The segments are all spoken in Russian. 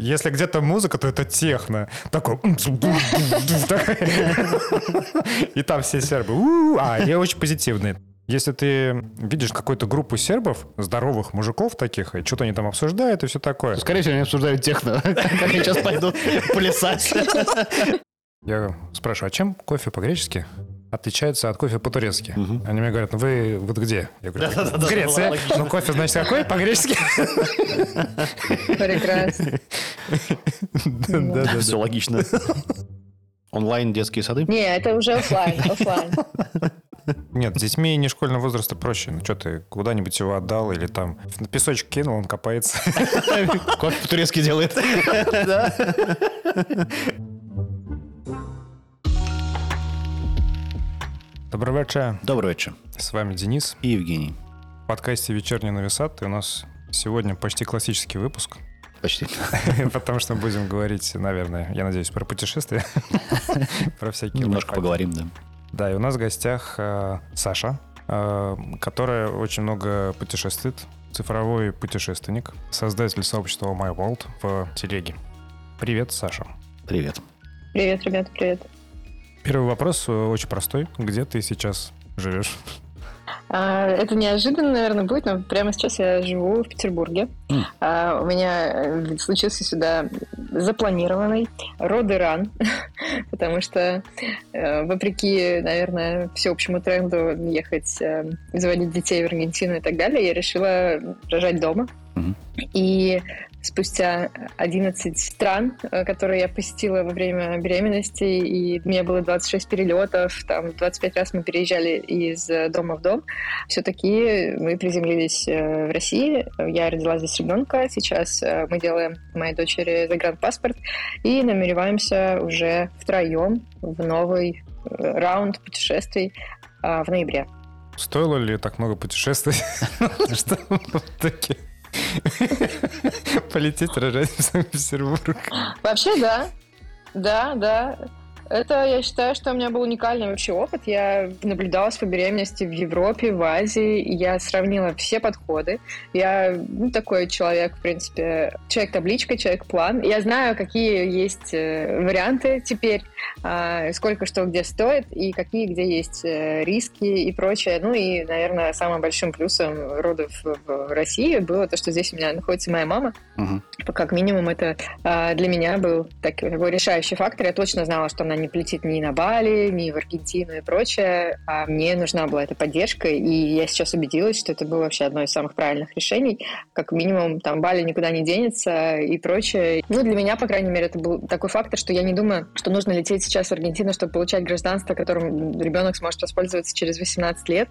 Если где-то музыка, то это техно. Такой... И там все сербы. А, они очень позитивные. Если ты видишь какую-то группу сербов, здоровых мужиков таких, и что-то они там обсуждают и все такое. Скорее всего, они обсуждают техно. Как они сейчас пойдут плясать. Я спрашиваю, а чем кофе по-гречески отличается от кофе по-турецки? Они мне говорят, ну вы вот где? Я говорю, в Греции. Ну кофе, значит, какой по-гречески? Прекрасно. Да, да, Все логично. Онлайн детские сады? Не, это уже офлайн, офлайн. Нет, с детьми не школьного возраста проще. Ну что ты куда-нибудь его отдал или там на песочек кинул, он копается. Кофе по-турецки делает. Добрый вечер. Добрый вечер. С вами Денис. И Евгений. В подкасте «Вечерний нависат» и у нас сегодня почти классический выпуск, Почти. потому что мы будем говорить, наверное, я надеюсь, про путешествия, про всякие Немножко поговорим, да. Да, и у нас в гостях э, Саша, э, которая очень много путешествует, цифровой путешественник, создатель сообщества My World в телеге. Привет, Саша. Привет. Привет, ребят, привет. Первый вопрос э, очень простой. Где ты сейчас живешь? А, Это неожиданно, наверное, будет, но прямо сейчас я живу в Петербурге. А, У меня э, случился сюда запланированный родеран, потому что, э, вопреки, наверное, всеобщему тренду ехать, заводить детей в Аргентину и так далее, я решила рожать дома. И спустя 11 стран, э, которые я посетила во время беременности, и у меня было 26 перелетов, там 25 раз мы переезжали из э, дома в дом, все-таки мы приземлились э, в России. Я родила здесь ребенка. Сейчас мы делаем моей дочери загранпаспорт и намереваемся уже втроем в новый раунд путешествий в ноябре. Стоило ли так много путешествовать, что в итоге полететь рожать в Санкт-Петербург? Вообще, да. Да, да. Это, я считаю, что у меня был уникальный вообще опыт. Я наблюдалась по беременности в Европе, в Азии. Я сравнила все подходы. Я ну, такой человек, в принципе, человек-табличка, человек-план. Я знаю, какие есть э, варианты теперь, а, сколько что где стоит, и какие где есть э, риски и прочее. Ну и, наверное, самым большим плюсом родов в России было то, что здесь у меня находится моя мама. Мгм. Как минимум, это а, для меня был так- такой решающий фактор. Я точно знала, что она не полетит ни на Бали, ни в Аргентину и прочее. А мне нужна была эта поддержка, и я сейчас убедилась, что это было вообще одно из самых правильных решений. Как минимум, там Бали никуда не денется и прочее. Ну, для меня, по крайней мере, это был такой фактор, что я не думаю, что нужно лететь сейчас в Аргентину, чтобы получать гражданство, которым ребенок сможет воспользоваться через 18 лет.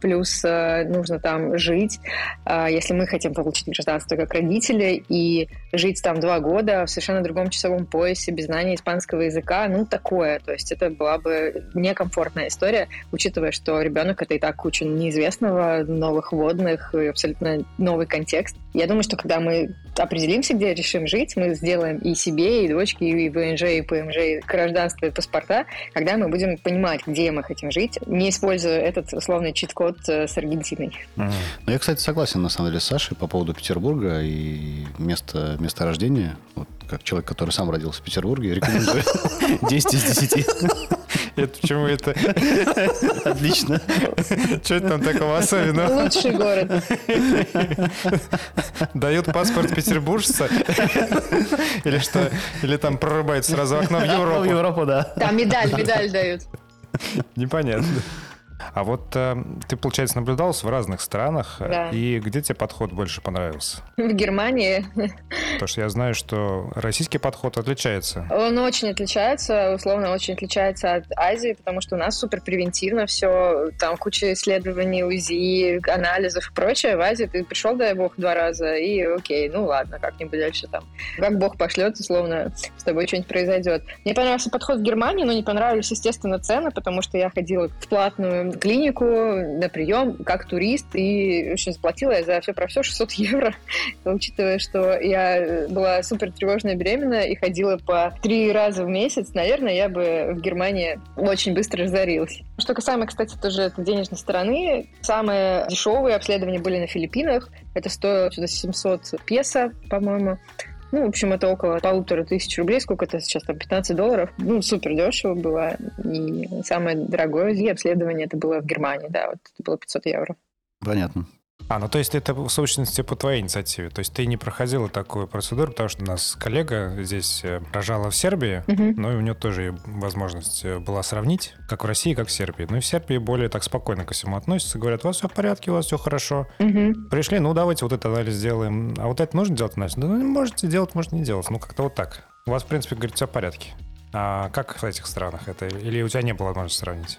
Плюс э, нужно там жить, а, если мы хотим получить гражданство как родители и жить там два года в совершенно другом часовом поясе, без знания испанского языка, ну, такое. То есть это была бы некомфортная история, учитывая, что ребенок это и так куча неизвестного, новых водных, и абсолютно новый контекст. Я думаю, что когда мы определимся, где решим жить, мы сделаем и себе, и дочке, и ВНЖ, и ПМЖ, и гражданство, и паспорта, когда мы будем понимать, где мы хотим жить, не используя этот условный чит-код э, с Аргентиной. Мгм. Ну, я, кстати, согласен, на самом деле, с Сашей по поводу Петербурга и места, места рождения. Вот, как человек, который сам родился в Петербурге, рекомендую 10 из 10. Это почему это? Отлично. Что это там такого особенного? Лучший город. Дают паспорт петербуржца? Или что? Или там прорубают сразу окно в В Европу? Европу, да. Там медаль, медаль дают. Непонятно. А вот э, ты, получается, наблюдался в разных странах, э, Да. и где тебе подход больше понравился? В Германии Потому что я знаю, что российский подход отличается. Он очень отличается, условно очень отличается от Азии, потому что у нас супер превентивно все, там куча исследований, УЗИ, анализов и прочее. В Азии ты пришел, дай бог, два раза, и окей, ну ладно, как-нибудь дальше там. Как бог пошлет, условно, с тобой что-нибудь произойдет. Мне понравился подход в Германии, но не понравились, естественно, цены, потому что я ходила в платную клинику на прием как турист, и в общем, заплатила я за все про все 600 евро, учитывая, что я была супер тревожная беременная и ходила по три раза в месяц, наверное, я бы в Германии очень быстро разорилась. Что касаемо, кстати, тоже этой денежной стороны, самые дешевые обследования были на Филиппинах. Это стоило что-то 700 песо, по-моему. Ну, в общем, это около полутора тысяч рублей. Сколько это сейчас? Там 15 долларов. Ну, супер дешево было. И самое дорогое обследование это было в Германии, да, вот это было 500 евро. Понятно. А, ну то есть это в сущности по твоей инициативе. То есть ты не проходила такую процедуру, потому что у нас коллега здесь э, рожала в Сербии, Мгм. но и у нее тоже возможность э, была сравнить, как в России, как в Сербии. Ну и в Сербии более так спокойно ко всему относятся, говорят, у вас все в порядке, у вас все хорошо. Мгм. Пришли, ну давайте вот этот анализ сделаем. А вот это нужно делать анализ? Да ну можете делать, можете не делать. Ну как-то вот так. У вас, в принципе, говорит, все в порядке. А как в этих странах это? Или у тебя не было возможности сравнить?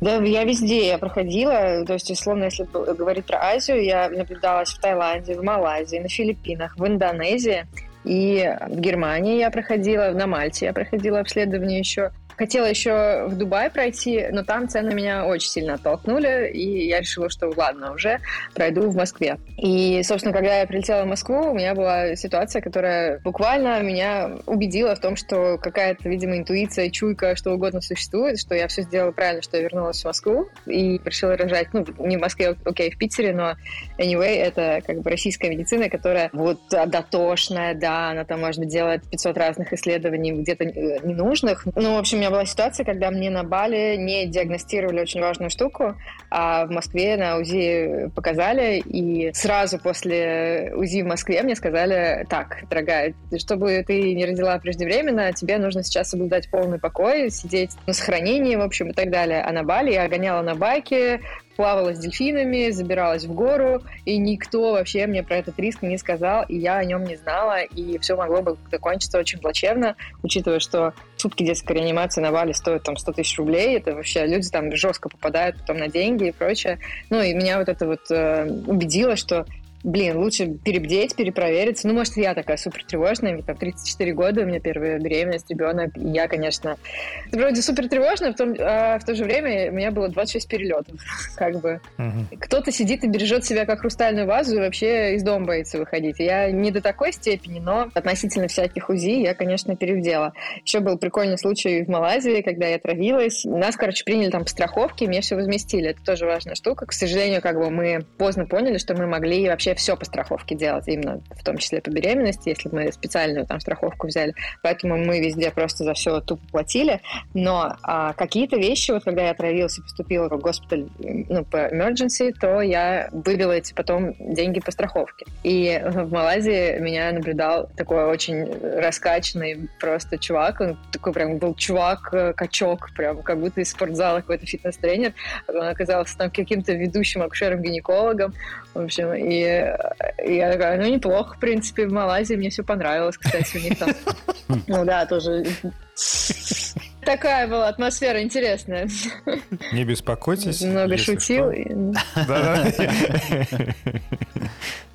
Да, я везде я проходила, то есть, условно, если говорить про Азию, я наблюдалась в Таиланде, в Малайзии, на Филиппинах, в Индонезии и в Германии я проходила, на Мальте я проходила обследование еще. Хотела еще в Дубай пройти, но там цены меня очень сильно оттолкнули, и я решила, что ладно, уже пройду в Москве. И, собственно, когда я прилетела в Москву, у меня была ситуация, которая буквально меня убедила в том, что какая-то, видимо, интуиция, чуйка, что угодно существует, что я все сделала правильно, что я вернулась в Москву и решила рожать, ну, не в Москве, окей, в Питере, но anyway, это как бы российская медицина, которая вот дотошная, да, она там, может быть, делает 500 разных исследований где-то э, ненужных. Ну, в общем, меня была ситуация, когда мне на Бали не диагностировали очень важную штуку, а в Москве на УЗИ показали, и сразу после УЗИ в Москве мне сказали, так, дорогая, чтобы ты не родила преждевременно, тебе нужно сейчас соблюдать полный покой, сидеть на сохранении, в общем, и так далее. А на Бали я гоняла на байке, плавала с дельфинами, забиралась в гору, и никто вообще мне про этот риск не сказал, и я о нем не знала, и все могло бы закончиться очень плачевно, учитывая, что сутки детской реанимации на Бали стоят там 100 тысяч рублей, это вообще люди там жестко попадают потом на деньги и прочее. Ну, и меня вот это вот э, убедило, что блин, лучше перебдеть, перепровериться. Ну, может, я такая супер тревожная, ведь там 34 года, у меня первая беременность, ребенок, и я, конечно, вроде супер тревожная, в, том, а в то же время у меня было 26 перелетов, как бы. Мгм. Кто-то сидит и бережет себя как хрустальную вазу и вообще из дома боится выходить. Я не до такой степени, но относительно всяких УЗИ я, конечно, перевдела. Еще был прикольный случай в Малайзии, когда я травилась. Нас, короче, приняли там по страховке, мне все возместили. Это тоже важная штука. К сожалению, как бы мы поздно поняли, что мы могли вообще все по страховке делать, именно в том числе по беременности, если мы специальную там страховку взяли. Поэтому мы везде просто за все тупо платили. Но а, какие-то вещи, вот когда я отравилась и поступила в госпиталь ну, по emergency, то я вывела эти потом деньги по страховке. И в Малайзии меня наблюдал такой очень раскачанный просто чувак. Он такой прям был чувак-качок, прям как будто из спортзала какой-то фитнес-тренер. Он оказался там каким-то ведущим акушером-гинекологом. В общем, и я такая, ну, неплохо, в принципе, в Малайзии мне все понравилось, кстати, у них там. Ну да, тоже Такая была атмосфера интересная. Не беспокойтесь. Много шутил.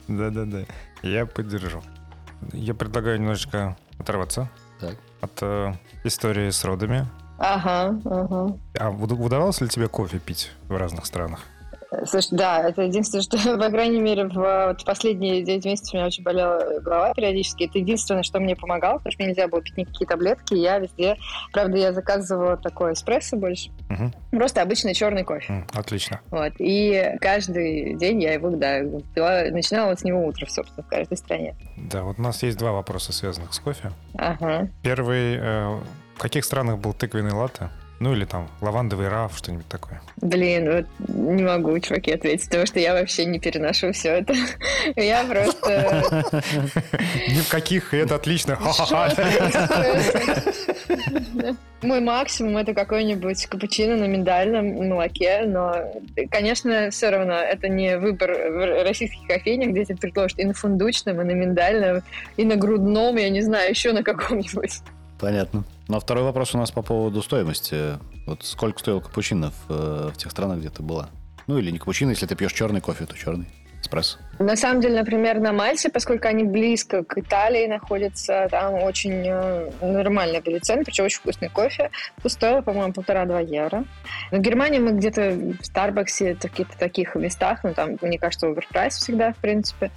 Да-да-да. Я поддержу. Я предлагаю немножечко оторваться Так. от э, истории с родами. Ага, ага. А уд- удавалось ли тебе кофе пить в разных странах? Слушай, да, это единственное, что, по крайней мере, в вот последние 9 месяцев у меня очень болела голова периодически. Это единственное, что мне помогало, потому что мне нельзя было пить никакие таблетки. Я везде, правда, я заказывала такой эспрессо больше. Мгм. Просто обычный черный кофе. Отлично. Вот. И каждый день я его, да, пила, начинала с него утро, собственно, в каждой стране. Да, вот у нас есть два вопроса, связанных с кофе. Ага. Первый. э, В каких странах был тыквенный латте? Ну или там лавандовый раф, что-нибудь такое. Блин, вот не могу, чуваки, ответить, потому что я вообще не переношу все это. Я просто... Ни в каких, и это отлично. Мой максимум это какой-нибудь капучино на миндальном молоке, но, конечно, все равно это не выбор в российских кофейнях, где тебе предложат и на фундучном, и на миндальном, и на грудном, я не знаю, еще на каком-нибудь. Понятно. Ну, а второй вопрос у нас по поводу стоимости. Вот сколько стоил капучино в, э, в тех странах, где ты была? Ну, или не капучино, если ты пьешь черный кофе, то черный. Эспрессо. На самом деле, например, на Мальте, поскольку они близко к Италии находятся, там очень э, нормальные были цены, причем очень вкусный кофе. То стоило, по-моему, полтора-два евро. Но в Германии мы где-то в Старбаксе, в каких-то таких местах, ну, там, мне кажется, оверпрайс всегда, в принципе.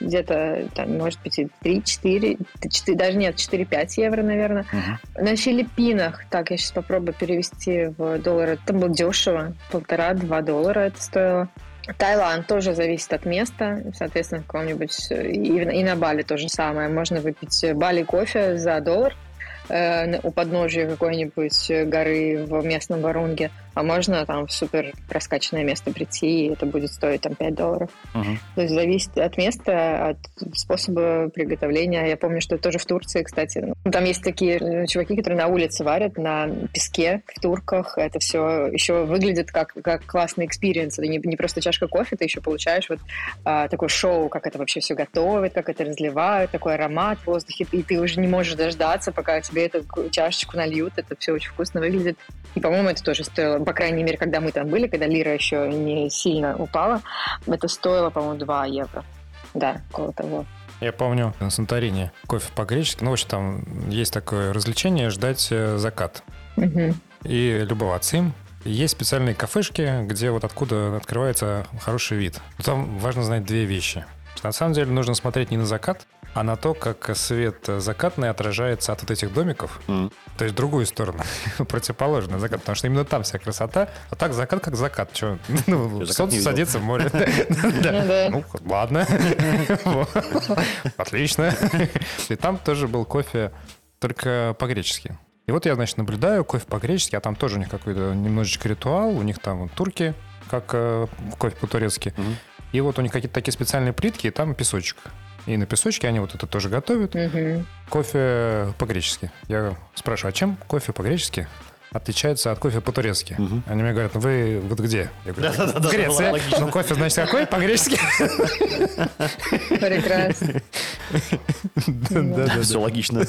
Где-то, там, может быть, и 3-4, даже нет, 4-5 евро, наверное. Мгм. На Филиппинах, так, я сейчас попробую перевести в доллары, там было дешево, полтора-два доллара это стоило. Таиланд тоже зависит от места, соответственно, в каком-нибудь... И, и на Бали то же самое. Можно выпить Бали кофе за доллар э, у подножия какой-нибудь горы в местном Варунге, а можно там в супер раскачанное место прийти, и это будет стоить там 5 долларов. Угу. То есть зависит от места, от способа приготовления. Я помню, что тоже в Турции, кстати, ну, там есть такие э, чуваки, которые на улице варят на песке в турках. Это все еще выглядит как, как классный experience. Это не, не просто чашка кофе, ты еще получаешь вот а, такое шоу, как это вообще все готовят, как это разливают, такой аромат в воздухе, и ты уже не можешь дождаться, пока тебе эту чашечку нальют. Это все очень вкусно выглядит. И, по-моему, это тоже стоило по крайней мере, когда мы там были, когда лира еще не сильно упала, это стоило, по-моему, 2 евро. Да, около того. Я помню на Санторини кофе по-гречески. Ну, в общем, там есть такое развлечение ждать э, закат. Угу. И любоваться им. Есть специальные кафешки, где вот откуда открывается хороший вид. Но там важно знать две вещи. На самом деле нужно смотреть не на закат, а на то, как свет закатный отражается от вот этих домиков. М. То есть в другую сторону, противоположный закат, потому что именно там вся красота, а так закат как закат. Че? Ну, закат солнце садится в море. Да. Ну. Ну, ладно. Отлично. И там тоже был кофе только по-гречески. И вот я, значит, наблюдаю кофе по-гречески, а там тоже у них какой-то немножечко ритуал, у них там турки, как э, кофе по-турецки. И вот у них какие-то такие специальные плитки, и там песочек. И на песочке они вот это тоже готовят. Мгм. Кофе по-гречески. Я спрашиваю, а чем кофе по-гречески отличается от кофе по-турецки? Мгм. Они мне говорят, ну вы вот где? Я говорю, Да-да-да, в Греции. логично. Ну кофе, значит, какой по-гречески? Прекрасно. Да-да-да. Все логично.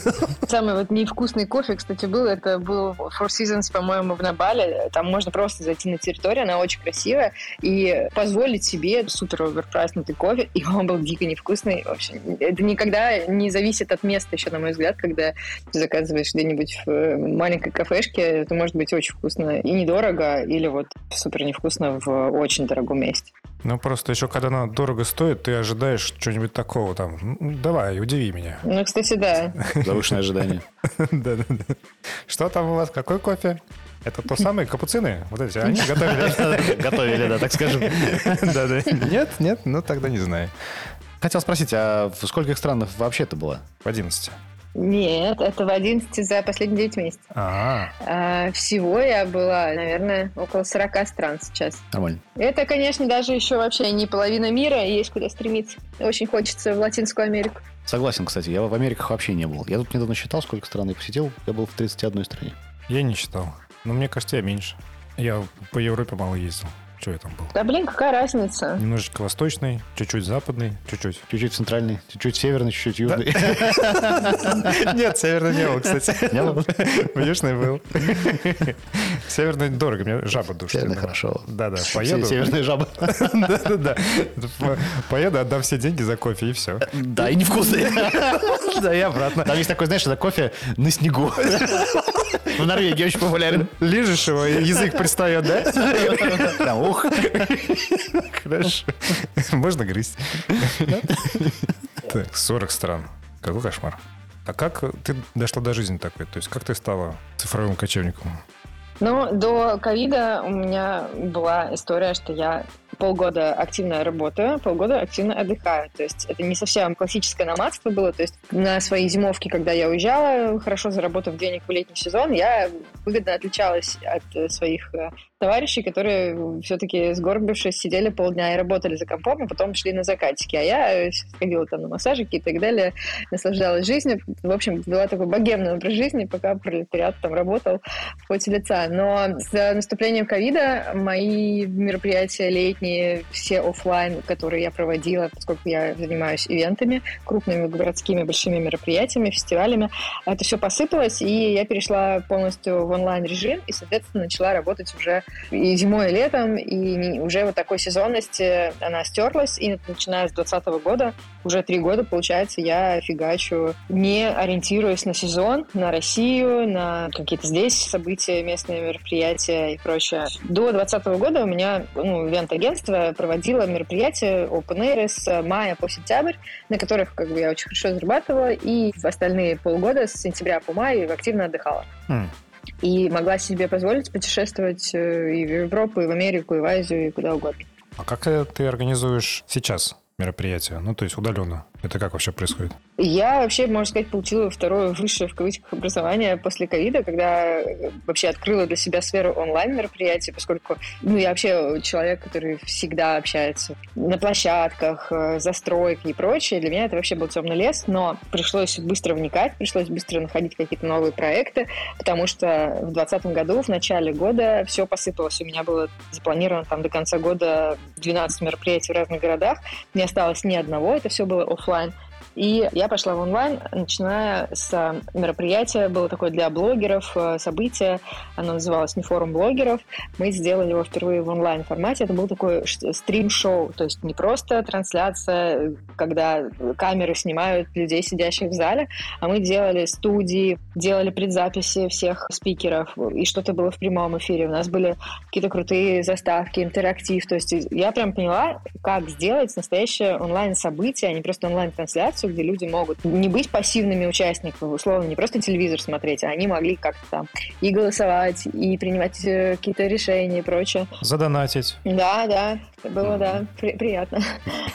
Самый вот невкусный кофе, кстати, был, это был Four Seasons, по-моему, в Набале. Там можно просто зайти на территорию, она очень красивая, и позволить себе супер оверпрайснутый кофе, и он был дико невкусный. В общем, это никогда не зависит от места, еще, на мой взгляд, когда ты заказываешь где-нибудь в маленькой кафешке, это может быть очень вкусно и недорого, или вот супер невкусно в очень дорогом месте. Ну просто еще когда она дорого стоит, ты ожидаешь что-нибудь такого там. «Ну, Давай, удиви меня. Ну, кстати, да. Завышенное ожидание. Да-да-да. Что там у вас? Какой кофе? Это то самые капуцины? Вот эти, они готовили? Готовили, да, так скажем. Да-да. Нет, нет, ну тогда не знаю. Хотел спросить, а в скольких странах вообще это было? В 11. Нет, это в 11 за последние 9 месяцев. А, А, всего я была, наверное, около 40 стран сейчас. Нормально. Это, конечно, даже еще вообще не половина мира, есть куда стремиться. Очень хочется в Латинскую Америку. Согласен, кстати, я в Америках вообще не был. Я тут недавно считал, сколько стран я посетил. Я был в 31 стране. я не читал. Но мне кажется, я меньше. Я по Европе мало ездил. Что я там был? Да блин, какая разница? Немножечко восточный, чуть-чуть западный, чуть-чуть. Чуть-чуть центральный, чуть-чуть северный, чуть-чуть южный. Нет, северный не был, кстати. Не был? Южный был. Северный дорого, мне жаба душит. Северный хорошо. Да-да, поеду. Северная жаба. Да-да-да. По- Поеду, отдам все деньги за кофе и все. Да, и невкусный. Да, и обратно. Там есть такой, знаешь, это кофе на снегу. В Норвегии очень популярен. Лежишь его, и язык пристает, да? Там, ух. Хорошо. Можно грызть. Так, 40 стран. Какой кошмар. А как ты дошла до жизни такой? То есть как ты стала цифровым кочевником? Ну, до ковида у меня была история, что я полгода активно работаю, полгода активно отдыхаю. То есть это не совсем классическое номадство было. То есть на свои зимовки, когда я уезжала, хорошо заработав денег в летний сезон, я выгодно отличалась от э, своих э, товарищей, которые все-таки сгорбившись сидели полдня и работали за компом, а потом шли на закатики. А я э, ходила там на массажики и так далее, наслаждалась жизнью. В общем, была такой богемный образ жизни, пока пролетариат там работал в поте лица. Но с наступлением ковида мои мероприятия летние, все оффлайн, которые я проводила, поскольку я занимаюсь ивентами, крупными городскими большими мероприятиями, фестивалями, это все посыпалось, и я перешла полностью в онлайн-режим, и, соответственно, начала работать уже и зимой, и летом, и не- уже вот такой сезонности она стерлась, и начиная с 2020 года, уже три года, получается, я фигачу, не ориентируясь на сезон, на Россию, на какие-то здесь события, местные мероприятия и прочее. До 2020 года у меня ну, ивент-агентство проводило мероприятия Open Air с мая по сентябрь, на которых как бы, я очень хорошо зарабатывала, и в остальные полгода с сентября по май активно отдыхала. М. И могла себе позволить путешествовать э, и в Европу, и в Америку, и в Азию, и куда угодно. А как э, ты организуешь сейчас мероприятия? Ну, то есть удаленно. Это как вообще происходит? Я вообще, можно сказать, получила второе высшее в кавычках образование после ковида, когда э, вообще открыла для себя сферу онлайн-мероприятий, поскольку ну, я вообще человек, который всегда общается на площадках, э, застройки и прочее. Для меня это вообще был темный лес, но пришлось быстро вникать, пришлось быстро находить какие-то новые проекты, потому что в 2020 году, в начале года, все посыпалось. У меня было запланировано там до конца года 12 мероприятий в разных городах. Не осталось ни одного, это все было офлайн офлайн. И я пошла в онлайн, начиная с э, мероприятия, было такое для блогеров э, событие, оно называлось «Не форум блогеров». Мы сделали его впервые в онлайн-формате. Это был такой стрим-шоу, то есть не просто трансляция, когда камеры снимают людей, сидящих в зале, а мы делали студии, делали предзаписи всех спикеров, и что-то было в прямом эфире. У нас были какие-то крутые заставки, интерактив. То есть я прям поняла, как сделать настоящее онлайн-событие, а не просто онлайн-трансляцию, где люди могут не быть пассивными участниками, условно, не просто телевизор смотреть, а они могли как-то там и голосовать, и принимать э, какие-то решения и прочее. Задонатить. Да, да, было, да, при- приятно.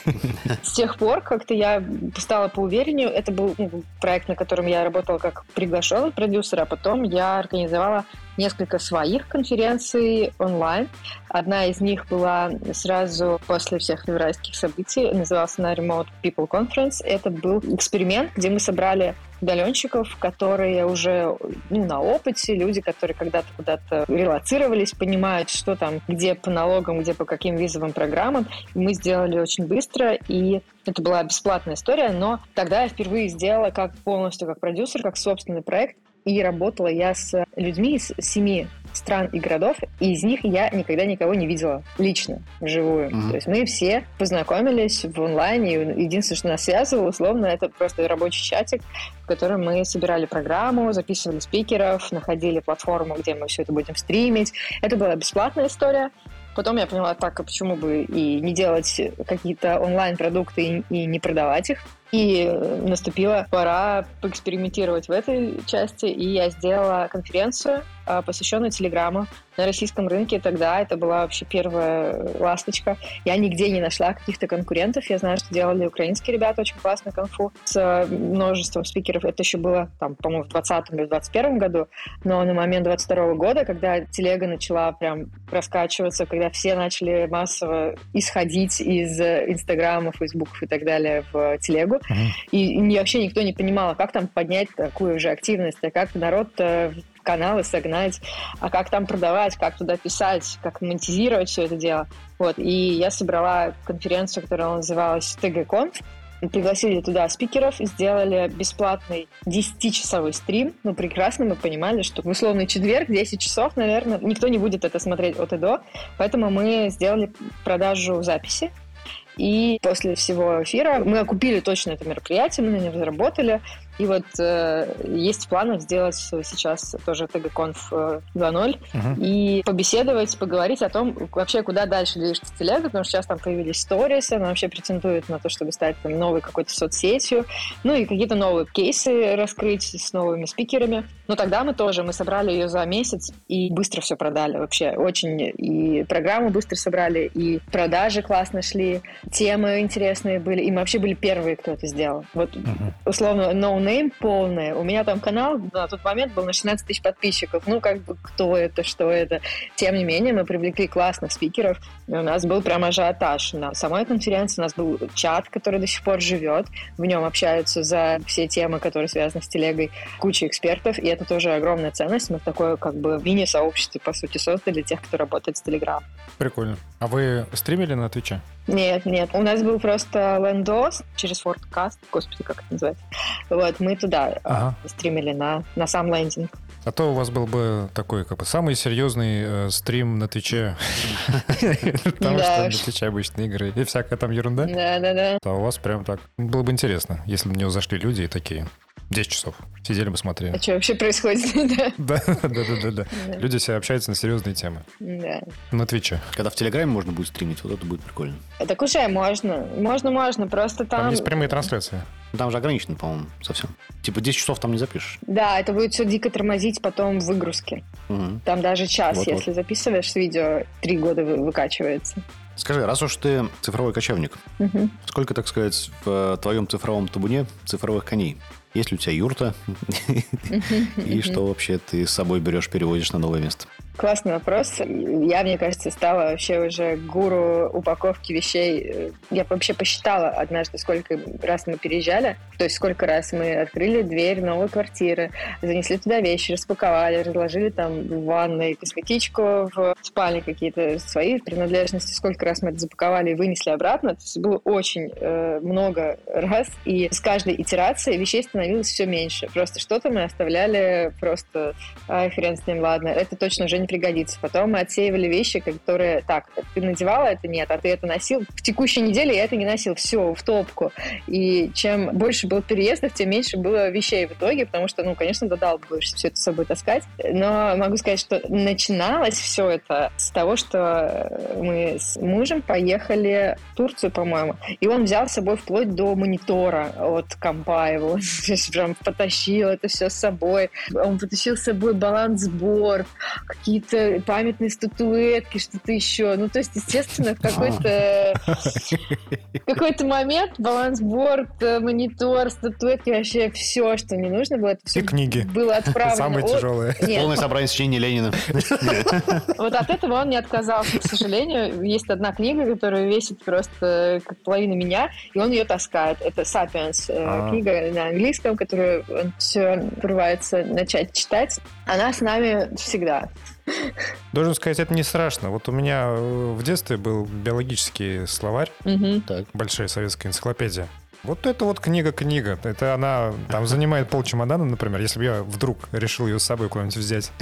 С тех пор как-то я стала поувереннее. Это был ну, проект, на котором я работала как приглашенный продюсер, а потом я организовала несколько своих конференций онлайн. Одна из них была сразу после всех еврейских событий, называлась она Remote People Conference. Это был эксперимент, где мы собрали удаленщиков, которые уже ну, на опыте, люди, которые когда-то куда-то релацировались, понимают, что там, где по налогам, где по каким визовым программам. И мы сделали очень быстро, и это была бесплатная история, но тогда я впервые сделала как полностью как продюсер, как собственный проект, и работала я с людьми из семи стран и городов, и из них я никогда никого не видела лично, вживую. Mm-hmm. То есть мы все познакомились в онлайне, и единственное, что нас связывало, условно, это просто рабочий чатик, в котором мы собирали программу, записывали спикеров, находили платформу, где мы все это будем стримить. Это была бесплатная история. Потом я поняла, так, а почему бы и не делать какие-то онлайн-продукты и не продавать их. И наступила пора поэкспериментировать в этой части, и я сделала конференцию, посвященную Телеграму на российском рынке. Тогда это была вообще первая ласточка. Я нигде не нашла каких-то конкурентов. Я знаю, что делали украинские ребята очень классную конфу с множеством спикеров. Это еще было, там, по-моему, в 2020 или 2021 году. Но на момент 2022 года, когда телега начала прям раскачиваться, когда все начали массово исходить из Инстаграма, Фейсбуков и так далее в телегу. И, и вообще никто не понимал, а как там поднять такую же активность, а как народ э, каналы согнать, а как там продавать, как туда писать, как монетизировать все это дело. Вот. И я собрала конференцию, которая называлась TGConf, пригласили туда спикеров, сделали бесплатный 10-часовой стрим. Ну, прекрасно мы понимали, что в условный четверг, 10 часов, наверное, никто не будет это смотреть от и до. Поэтому мы сделали продажу записи и после всего эфира мы окупили точно это мероприятие, мы на нем заработали. И вот э, есть в планах сделать сейчас тоже TGConf 2.0 uh-huh. и побеседовать, поговорить о том, вообще куда дальше движется телега, потому что сейчас там появились сторис, она вообще претендует на то, чтобы стать там, новой какой-то соцсетью, ну и какие-то новые кейсы раскрыть с новыми спикерами. Но тогда мы тоже, мы собрали ее за месяц и быстро все продали вообще. Очень и программу быстро собрали, и продажи классно шли, темы интересные были, и мы вообще были первые, кто это сделал. Вот uh-huh. условно, no no-name полная. У меня там канал на тот момент был на 16 тысяч подписчиков. Ну, как бы, кто это, что это. Тем не менее, мы привлекли классных спикеров. И у нас был прям ажиотаж. На самой конференции у нас был чат, который до сих пор живет. В нем общаются за все темы, которые связаны с телегой, куча экспертов. И это тоже огромная ценность. Мы такое как бы мини-сообщество, по сути, создали тех, кто работает с Telegram. Прикольно. А вы стримили на Твиче? Нет, нет. У нас был просто лендос через Фордкаст. Господи, как это называется. Вот, мы туда а, ага. стримили на, на сам лендинг. А то у вас был бы такой, как бы, самый серьезный э, стрим на Твиче. Потому что на Твиче обычные игры и всякая там ерунда. Да, да, да. А у вас прям так. Было бы интересно, если бы на него зашли люди и такие. 10 часов. Сидели бы смотрели. А что вообще происходит? да, да, да, да, да. Люди все общаются на серьезные темы. Да. На Твиче. Когда в Телеграме можно будет стримить, вот это будет прикольно. Так уже можно. Можно, можно. Просто там... Там есть прямые трансляции. Там же ограничено, по-моему, совсем. Типа 10 часов там не запишешь. Да, это будет все дико тормозить потом в выгрузке. Угу. Там даже час, вот, если вот. записываешь видео, три года выкачивается. Скажи, раз уж ты цифровой кочевник, Мгм. сколько, так сказать, в твоем цифровом табуне цифровых коней? Есть ли у тебя юрта? И что вообще ты с собой берешь, переводишь на новое место? Классный вопрос. Я, мне кажется, стала вообще уже гуру упаковки вещей. Я вообще посчитала однажды, сколько раз мы переезжали. То есть сколько раз мы открыли дверь новой квартиры, занесли туда вещи, распаковали, разложили там в ванной косметичку, в спальне какие-то свои принадлежности. Сколько раз мы это запаковали и вынесли обратно. То есть было очень э, много раз. И с каждой итерацией вещей становилось все меньше. Просто что-то мы оставляли просто, ай, хрен с ним, ладно, это точно уже не пригодится. Потом мы отсеивали вещи, которые, так, ты надевала это, нет, а ты это носил. В текущей неделе я это не носил, все, в топку. И чем больше было переездов, тем меньше было вещей в итоге, потому что, ну, конечно, додалбываешься все это с собой таскать. Но могу сказать, что начиналось все это с того, что мы с мужем поехали в Турцию, по-моему, и он взял с собой вплоть до монитора от компа его. Прям потащил это все с собой. Он потащил с собой балансборд, какие-то памятные статуэтки, что-то еще. Ну, то есть, естественно, в какой-то какой-то момент балансборд, э, монитор, статуэтки, вообще все, что мне нужно было, это все И книги. было отправлено. Тяжелые. Нет, Полное собрание сочинений Ленина. вот от этого он не отказался, к сожалению. Есть одна книга, которая весит просто как половина меня, и он ее таскает. Это «Сапиенс», э, А. книга на английском, которую он все порывается начать читать. Она с нами всегда. Должен сказать, это не страшно. Вот у меня э, в детстве был биологический словарь. Так. большая советская энциклопедия. Вот это вот книга-книга. Это она там занимает пол чемодана, например, если бы я вдруг решил ее с собой куда-нибудь взять.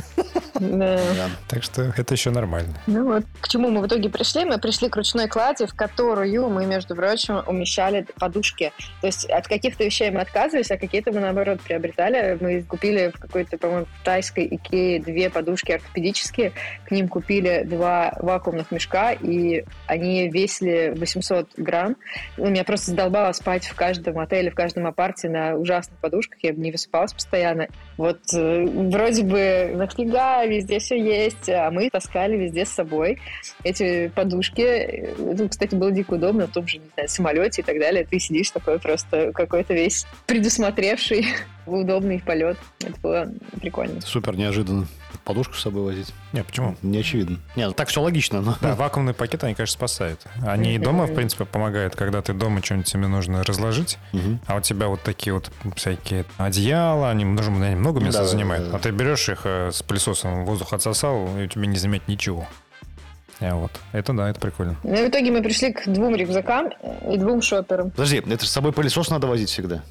Да. Да. Так что это еще нормально. Ну вот, к чему мы в итоге пришли? Мы пришли к ручной клади, в которую мы, между прочим, умещали подушки. То есть от каких-то вещей мы отказывались, а какие-то мы, наоборот, приобретали. Мы купили в какой-то, по-моему, тайской Икее две подушки ортопедические. К ним купили два вакуумных мешка, и они весили 800 грамм. Ну, меня просто задолбало спать в каждом отеле, в каждом апарте на ужасных подушках. Я не высыпалась постоянно. Вот э, вроде бы нафига, везде все есть, а мы таскали везде с собой эти подушки. Это, кстати, было дико удобно в том же, не знаю, самолете и так далее. Ты сидишь такой просто какой-то весь предусмотревший удобный полет. Это было прикольно. Супер неожиданно. Подушку с собой возить. Не, почему? Не очевидно. Не, ну так все логично, но... Да, вакуумный пакет, они, конечно, спасают. Они и дома, в принципе, помогают, когда ты дома что-нибудь тебе нужно разложить, Мгм. а у тебя вот такие вот всякие одеяла, они тоже они много места Да, занимают. да, да. А ты берешь их э, с пылесосом, воздух отсосал, и у тебя не заметь ничего. А вот. Это да, это прикольно. Ну и в итоге мы пришли к двум рюкзакам и двум шоперам. Подожди, это же с собой пылесос надо возить всегда.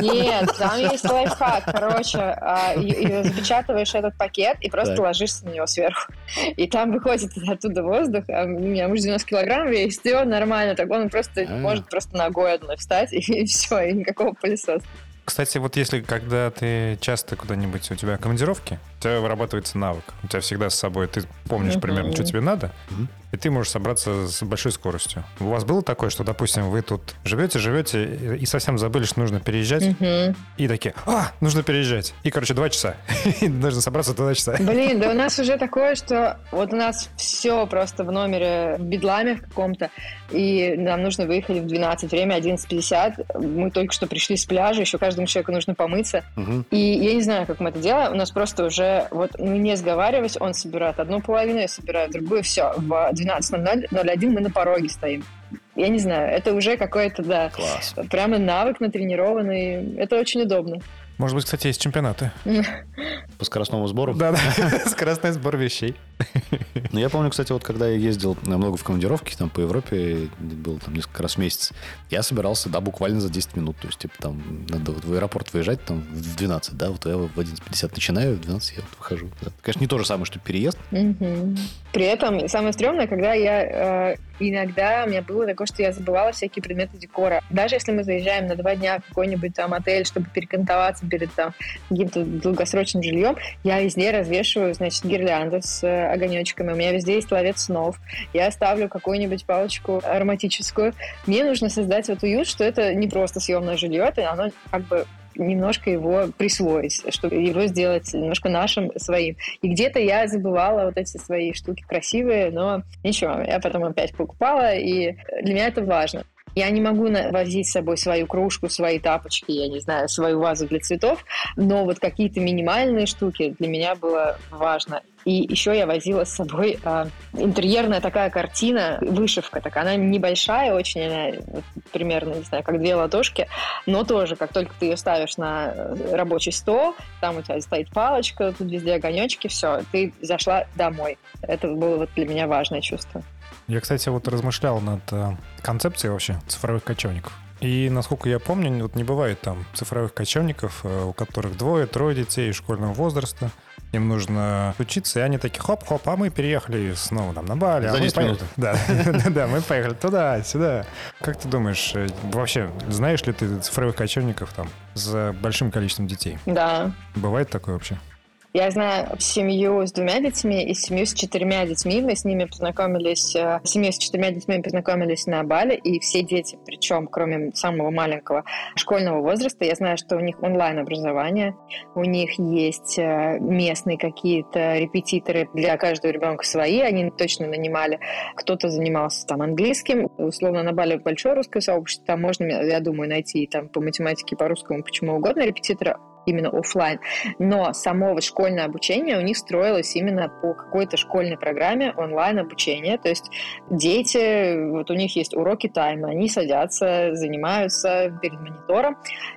Нет, там есть лайфхак. Короче, а, запечатываешь этот пакет и просто ложишься на него сверху. И там выходит оттуда воздух. А у меня муж 90 килограмм весит, и он нормально. Так он просто А. может просто ногой одной встать, и все, и никакого пылесоса. Кстати, вот если когда ты часто куда-нибудь, у тебя командировки, у тебя вырабатывается навык. У тебя всегда с собой, ты помнишь примерно, что тебе надо. И ты можешь собраться с большой скоростью. У вас было такое, что, допустим, вы тут живете, живете, и совсем забыли, что нужно переезжать, Мгм. и такие, а, нужно переезжать. И, короче, два часа. И нужно собраться два часа. Блин, да у нас уже такое, что вот у нас все просто в номере в бедламе в каком-то, и нам нужно выехать в 12, время 11.50. Мы только что пришли с пляжа, еще каждому человеку нужно помыться. Мгм. И я не знаю, как мы это делаем. У нас просто уже, вот мы не сговариваясь, он собирает одну половину, я собираю другую. Все, в 12.01 мы на пороге стоим. Я не знаю, это уже какой-то, да, Класс. прямо навык натренированный. Это очень удобно. Может быть, кстати, есть чемпионаты. По скоростному сбору. Да-да, скоростной сбор вещей. Ну, я помню, кстати, вот когда я ездил много в командировки, там по Европе, был там несколько раз в месяц, я собирался, да, буквально за 10 минут. То есть, типа, там, надо вот в аэропорт выезжать там в 12, да, вот я в 11.50 начинаю, в 12 я вот выхожу. Да. Конечно, не то же самое, что переезд. Мгм. При этом самое стрёмное, когда я э, иногда у меня было такое, что я забывала всякие предметы декора. Даже если мы заезжаем на два дня в какой-нибудь там отель, чтобы перекантоваться перед там каким-то долгосрочным жильем, я везде развешиваю, значит, гирлянды с э, огонечками. У меня везде есть ларец снов. Я ставлю какую-нибудь палочку ароматическую. Мне нужно создать вот уют, что это не просто съемное жилье, это оно как бы немножко его присвоить, чтобы его сделать немножко нашим, своим. И где-то я забывала вот эти свои штуки красивые, но ничего, я потом опять покупала, и для меня это важно. Я не могу возить с собой свою кружку, свои тапочки, я не знаю, свою вазу для цветов, но вот какие-то минимальные штуки для меня было важно. И еще я возила с собой э, интерьерная такая картина, вышивка такая. Она небольшая очень, она вот, примерно, не знаю, как две ладошки, но тоже, как только ты ее ставишь на э, рабочий стол, там у тебя стоит палочка, тут везде огонечки, все, ты зашла домой. Это было вот для меня важное чувство. Я, кстати, вот размышлял над э, концепцией вообще цифровых кочевников. И, насколько я помню, вот не бывает там цифровых кочевников, э, у которых двое, трое детей школьного возраста. Им нужно учиться, и они такие, хоп-хоп, а мы переехали снова там на Бали. За а 10 мы минут. Да, да, мы поехали туда, сюда. Как ты думаешь, э, вообще, знаешь ли ты цифровых кочевников там с большим количеством детей? Да, Бывает такое вообще? Я знаю семью с двумя детьми и семью с четырьмя детьми. Мы с ними познакомились, э, семью с четырьмя детьми познакомились на Бали, и все дети, причем кроме самого маленького школьного возраста, я знаю, что у них онлайн-образование, у них есть э, местные какие-то репетиторы для каждого ребенка свои, они точно нанимали. Кто-то занимался там английским, условно на Бали большое русское сообщество, там можно, я думаю, найти там по математике, по русскому, почему угодно репетитора, именно офлайн. Но само вот школьное обучение у них строилось именно по какой-то школьной программе онлайн обучения. То есть дети, вот у них есть уроки тайма, они садятся, занимаются перед монитором.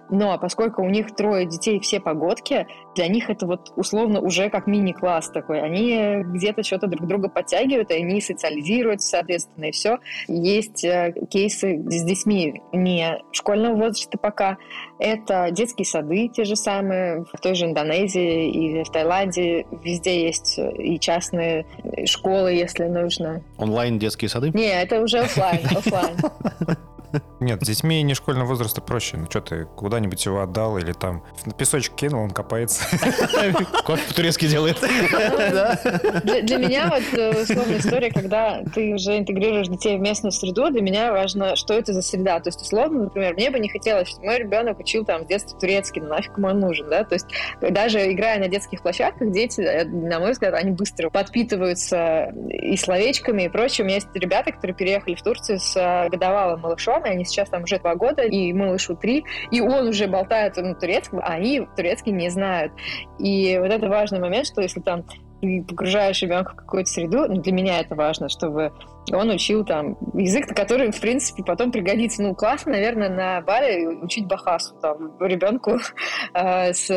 Но поскольку у них трое детей все погодки, для них это вот условно уже как мини-класс такой. Они где-то что-то друг друга подтягивают, и они социализируются, соответственно, и все. Есть э, кейсы с детьми не школьного возраста пока. Это детские сады те же самые. В той же Индонезии или в Таиланде везде есть и частные школы, если нужно. Онлайн детские сады? Не, это уже офлайн. Нет, с детьми не школьного возраста проще. Ну что ты, куда-нибудь его отдал или там на песочек кинул, он копается. Кофе по-турецки делает. Для, меня вот э, условная история, когда ты уже интегрируешь детей в местную среду, для меня важно, что это за среда. То есть, условно, например, мне бы не хотелось, чтобы мой ребенок учил там с детства турецкий, ну нафиг ему он нужен, да? То есть, даже играя на детских площадках, дети, э, на мой взгляд, они быстро подпитываются и словечками и прочее. У меня есть ребята, которые переехали в Турцию с э, годовалым малышом, и они сейчас там уже два года, и малышу три, и он уже болтает на турецком, а они турецкий не знают. И вот это важный момент, что если там ты погружаешь ребенка в какую-то среду, ну, для меня это важно, чтобы он учил там язык, который, в принципе, потом пригодится. Ну, классно, наверное, на Бали учить бахасу там, ребенку э, с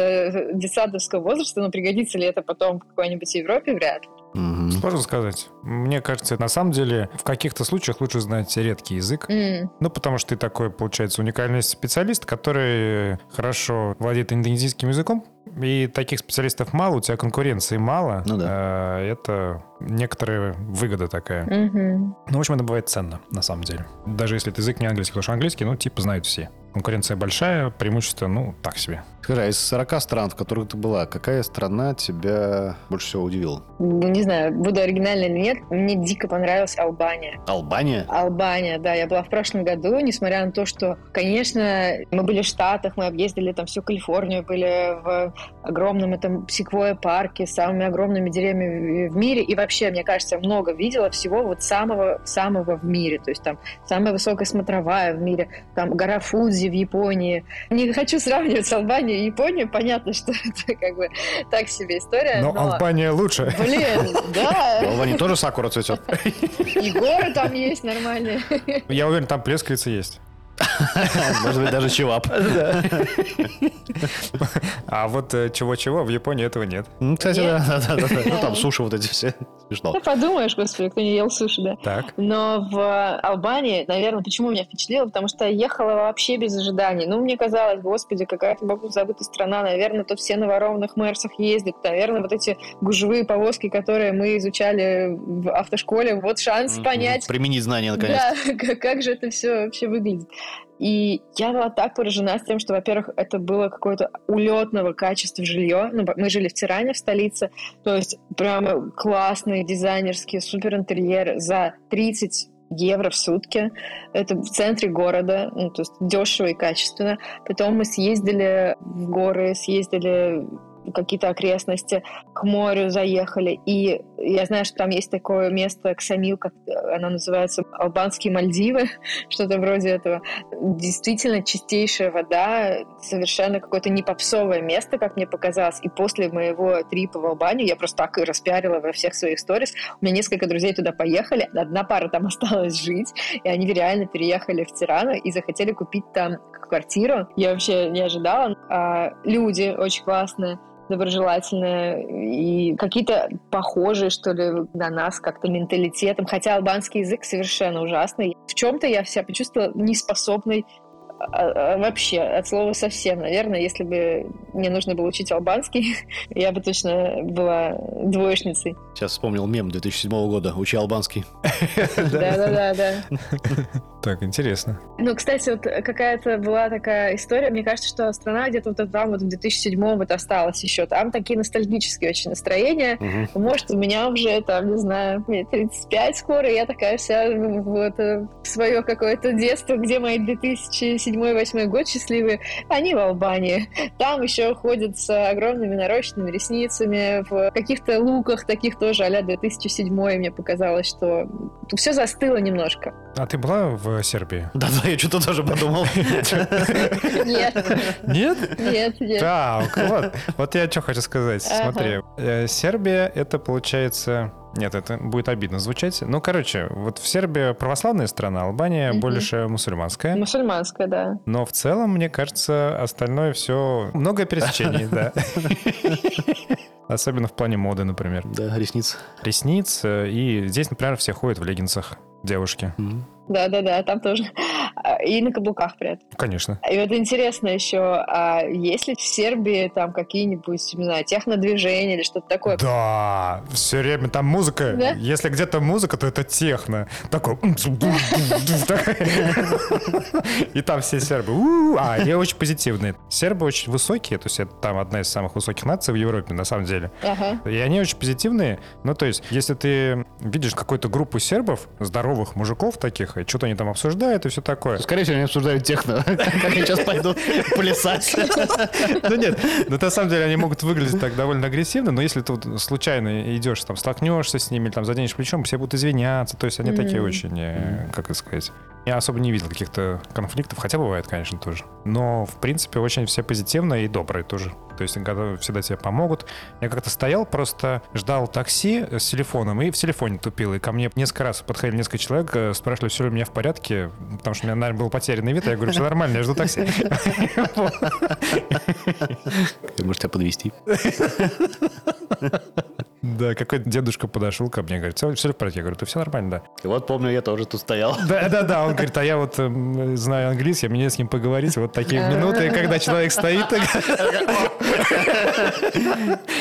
детсадовского возраста, но пригодится ли это потом в какой-нибудь Европе, вряд ли. Мгм. Сложно сказать. Мне кажется, на самом деле, в каких-то случаях лучше знать редкий язык. М. Ну, потому что ты такой, получается, уникальный специалист, который хорошо владеет индонезийским языком. И таких специалистов мало, у тебя конкуренции мало. Ну да. Это некоторая выгода такая. Мгм. Ну, в общем, это бывает ценно, на самом деле. Даже если это язык не английский, потому что английский, ну, типа, знают все. Конкуренция большая, преимущество, ну, так себе. Скажи, а из 40 стран, в которых ты была, какая страна тебя больше всего удивила? Ну, Не знаю, буду оригинальной или нет, мне дико понравилась Албания. Албания? Албания, да, я была в прошлом году, несмотря на то, что, конечно, мы были в Штатах, мы объездили там всю Калифорнию, были в огромном этом секвойя парке с самыми огромными деревьями в мире, и вообще, мне кажется, много видела всего вот самого-самого в мире, то есть там самая высокая смотровая в мире, там гора Фудзи в Японии. Не хочу сравнивать с Албанией Японию, понятно, что это как бы так себе история, Но но... Албания лучше. Блин, В да, Албании тоже сакура цветет? и горы там есть нормальные. Я уверен, там плескавица есть. Может быть, даже чевап. А вот э, чего-чего, в Японии этого нет. Ну, Кстати, да, да, да, да. Ну, там суши вот эти все. Смешно. Ну, подумаешь, господи, кто не ел суши, да. Так. Но в Албании, наверное, почему меня впечатлило? Потому что я ехала вообще без ожиданий. Ну, мне казалось, господи, какая-то богу забытая страна. Наверное, тут все на ворованных мерсах ездят. Наверное, вот эти гужевые повозки, которые мы изучали в автошколе, вот шанс понять, Применить знания, наконец. да, как же это все вообще выглядит. И я была так поражена с тем, что, во-первых, это было какое-то улетного качества жилье. Ну, мы жили в Тиране, в столице, то есть прямо классные дизайнерские супер интерьеры за 30 евро в сутки. Это в центре города, ну, то есть дешево и качественно. Потом мы съездили в горы, съездили какие-то окрестности, к морю заехали. И я знаю, что там есть такое место, Ксамил, как оно называется, Албанские Мальдивы, что-то вроде этого. Действительно чистейшая вода, совершенно какое-то не попсовое место, как мне показалось. И после моего трипа в Албанию я просто так и распиарила во всех своих сторис. У меня несколько друзей туда поехали, одна пара там осталась жить, и они реально переехали в Тирану и захотели купить там квартиру. Я вообще не ожидала. А люди очень классные доброжелательные и какие-то похожие, что ли, на нас как-то менталитетом. Хотя албанский язык совершенно ужасный. В чем-то я себя почувствовала неспособной а, а, вообще, от слова совсем. Наверное, если бы мне нужно было учить албанский, я бы точно была двоечницей. Сейчас вспомнил мем 2007 года. Учи албанский. Да-да-да. Так, интересно. Ну, кстати, вот какая-то была такая история. Мне кажется, что страна где-то вот там вот в 2007 вот осталась еще. Там такие ностальгические очень настроения. Угу. Может, у меня уже там, не знаю, мне 35 скоро, и я такая вся вот в свое какое-то детство, где мои 2007-2008 год счастливые, они в Албании. Там еще ходят с огромными нарощенными ресницами, в каких-то луках таких тоже а 2007 мне показалось, что все застыло немножко. А ты была в Сербии? Да-да, я что-то тоже подумал. Нет. Нет? Нет, нет. Да, вот. Вот я что хочу сказать. Смотри, э, Сербия это получается нет, это будет обидно звучать. Ну, короче, вот в Сербии православная страна, Албания угу. больше мусульманская. Мусульманская, да. Но в целом, мне кажется, остальное все... Много пересечений, да. Особенно в плане моды, например. Да, ресниц. Ресниц. Э, и здесь, например, все ходят в леггинсах девушки. Да-да-да, там тоже. И на каблуках при этом. Конечно. И вот интересно еще, а есть ли в Сербии там какие-нибудь, не знаю, технодвижения или что-то такое? Да, все время там музыка. Да? Если где-то музыка, то это техно. Такой... И там все сербы. А, они очень позитивные. Сербы очень высокие, то есть это там одна из самых высоких наций в Европе, на самом деле. И они очень позитивные. Ну, то есть, если ты видишь какую-то группу сербов, здоровых мужиков таких, и что-то они там обсуждают и все такое. Скорее всего, они обсуждают техно, как они сейчас пойдут плясать. Ну нет, ну на самом деле они могут выглядеть так довольно агрессивно, но если ты случайно идешь, там, столкнешься с ними, там, заденешь плечом, все будут извиняться, то есть они такие очень, э, как это сказать, я особо не видел каких-то конфликтов, хотя бывает, конечно, тоже. Но, в принципе, очень все позитивные и добрые тоже. То есть всегда тебе помогут. Я как-то стоял, просто ждал такси с телефоном и в телефоне тупил. И ко мне несколько раз подходили несколько человек, э, спрашивали, все ли у меня в порядке, потому что у меня, наверное, был потерянный вид. А я говорю, все нормально, я жду такси. Может, тебя подвести? Да, какой-то дедушка подошел ко мне, говорит, все, все в порядке. Я говорю, ты все нормально, да. И вот помню, я тоже тут стоял. Да, да, да. Он говорит, а я вот э, знаю английский, мне с ним поговорить. Вот такие минуты, когда человек стоит.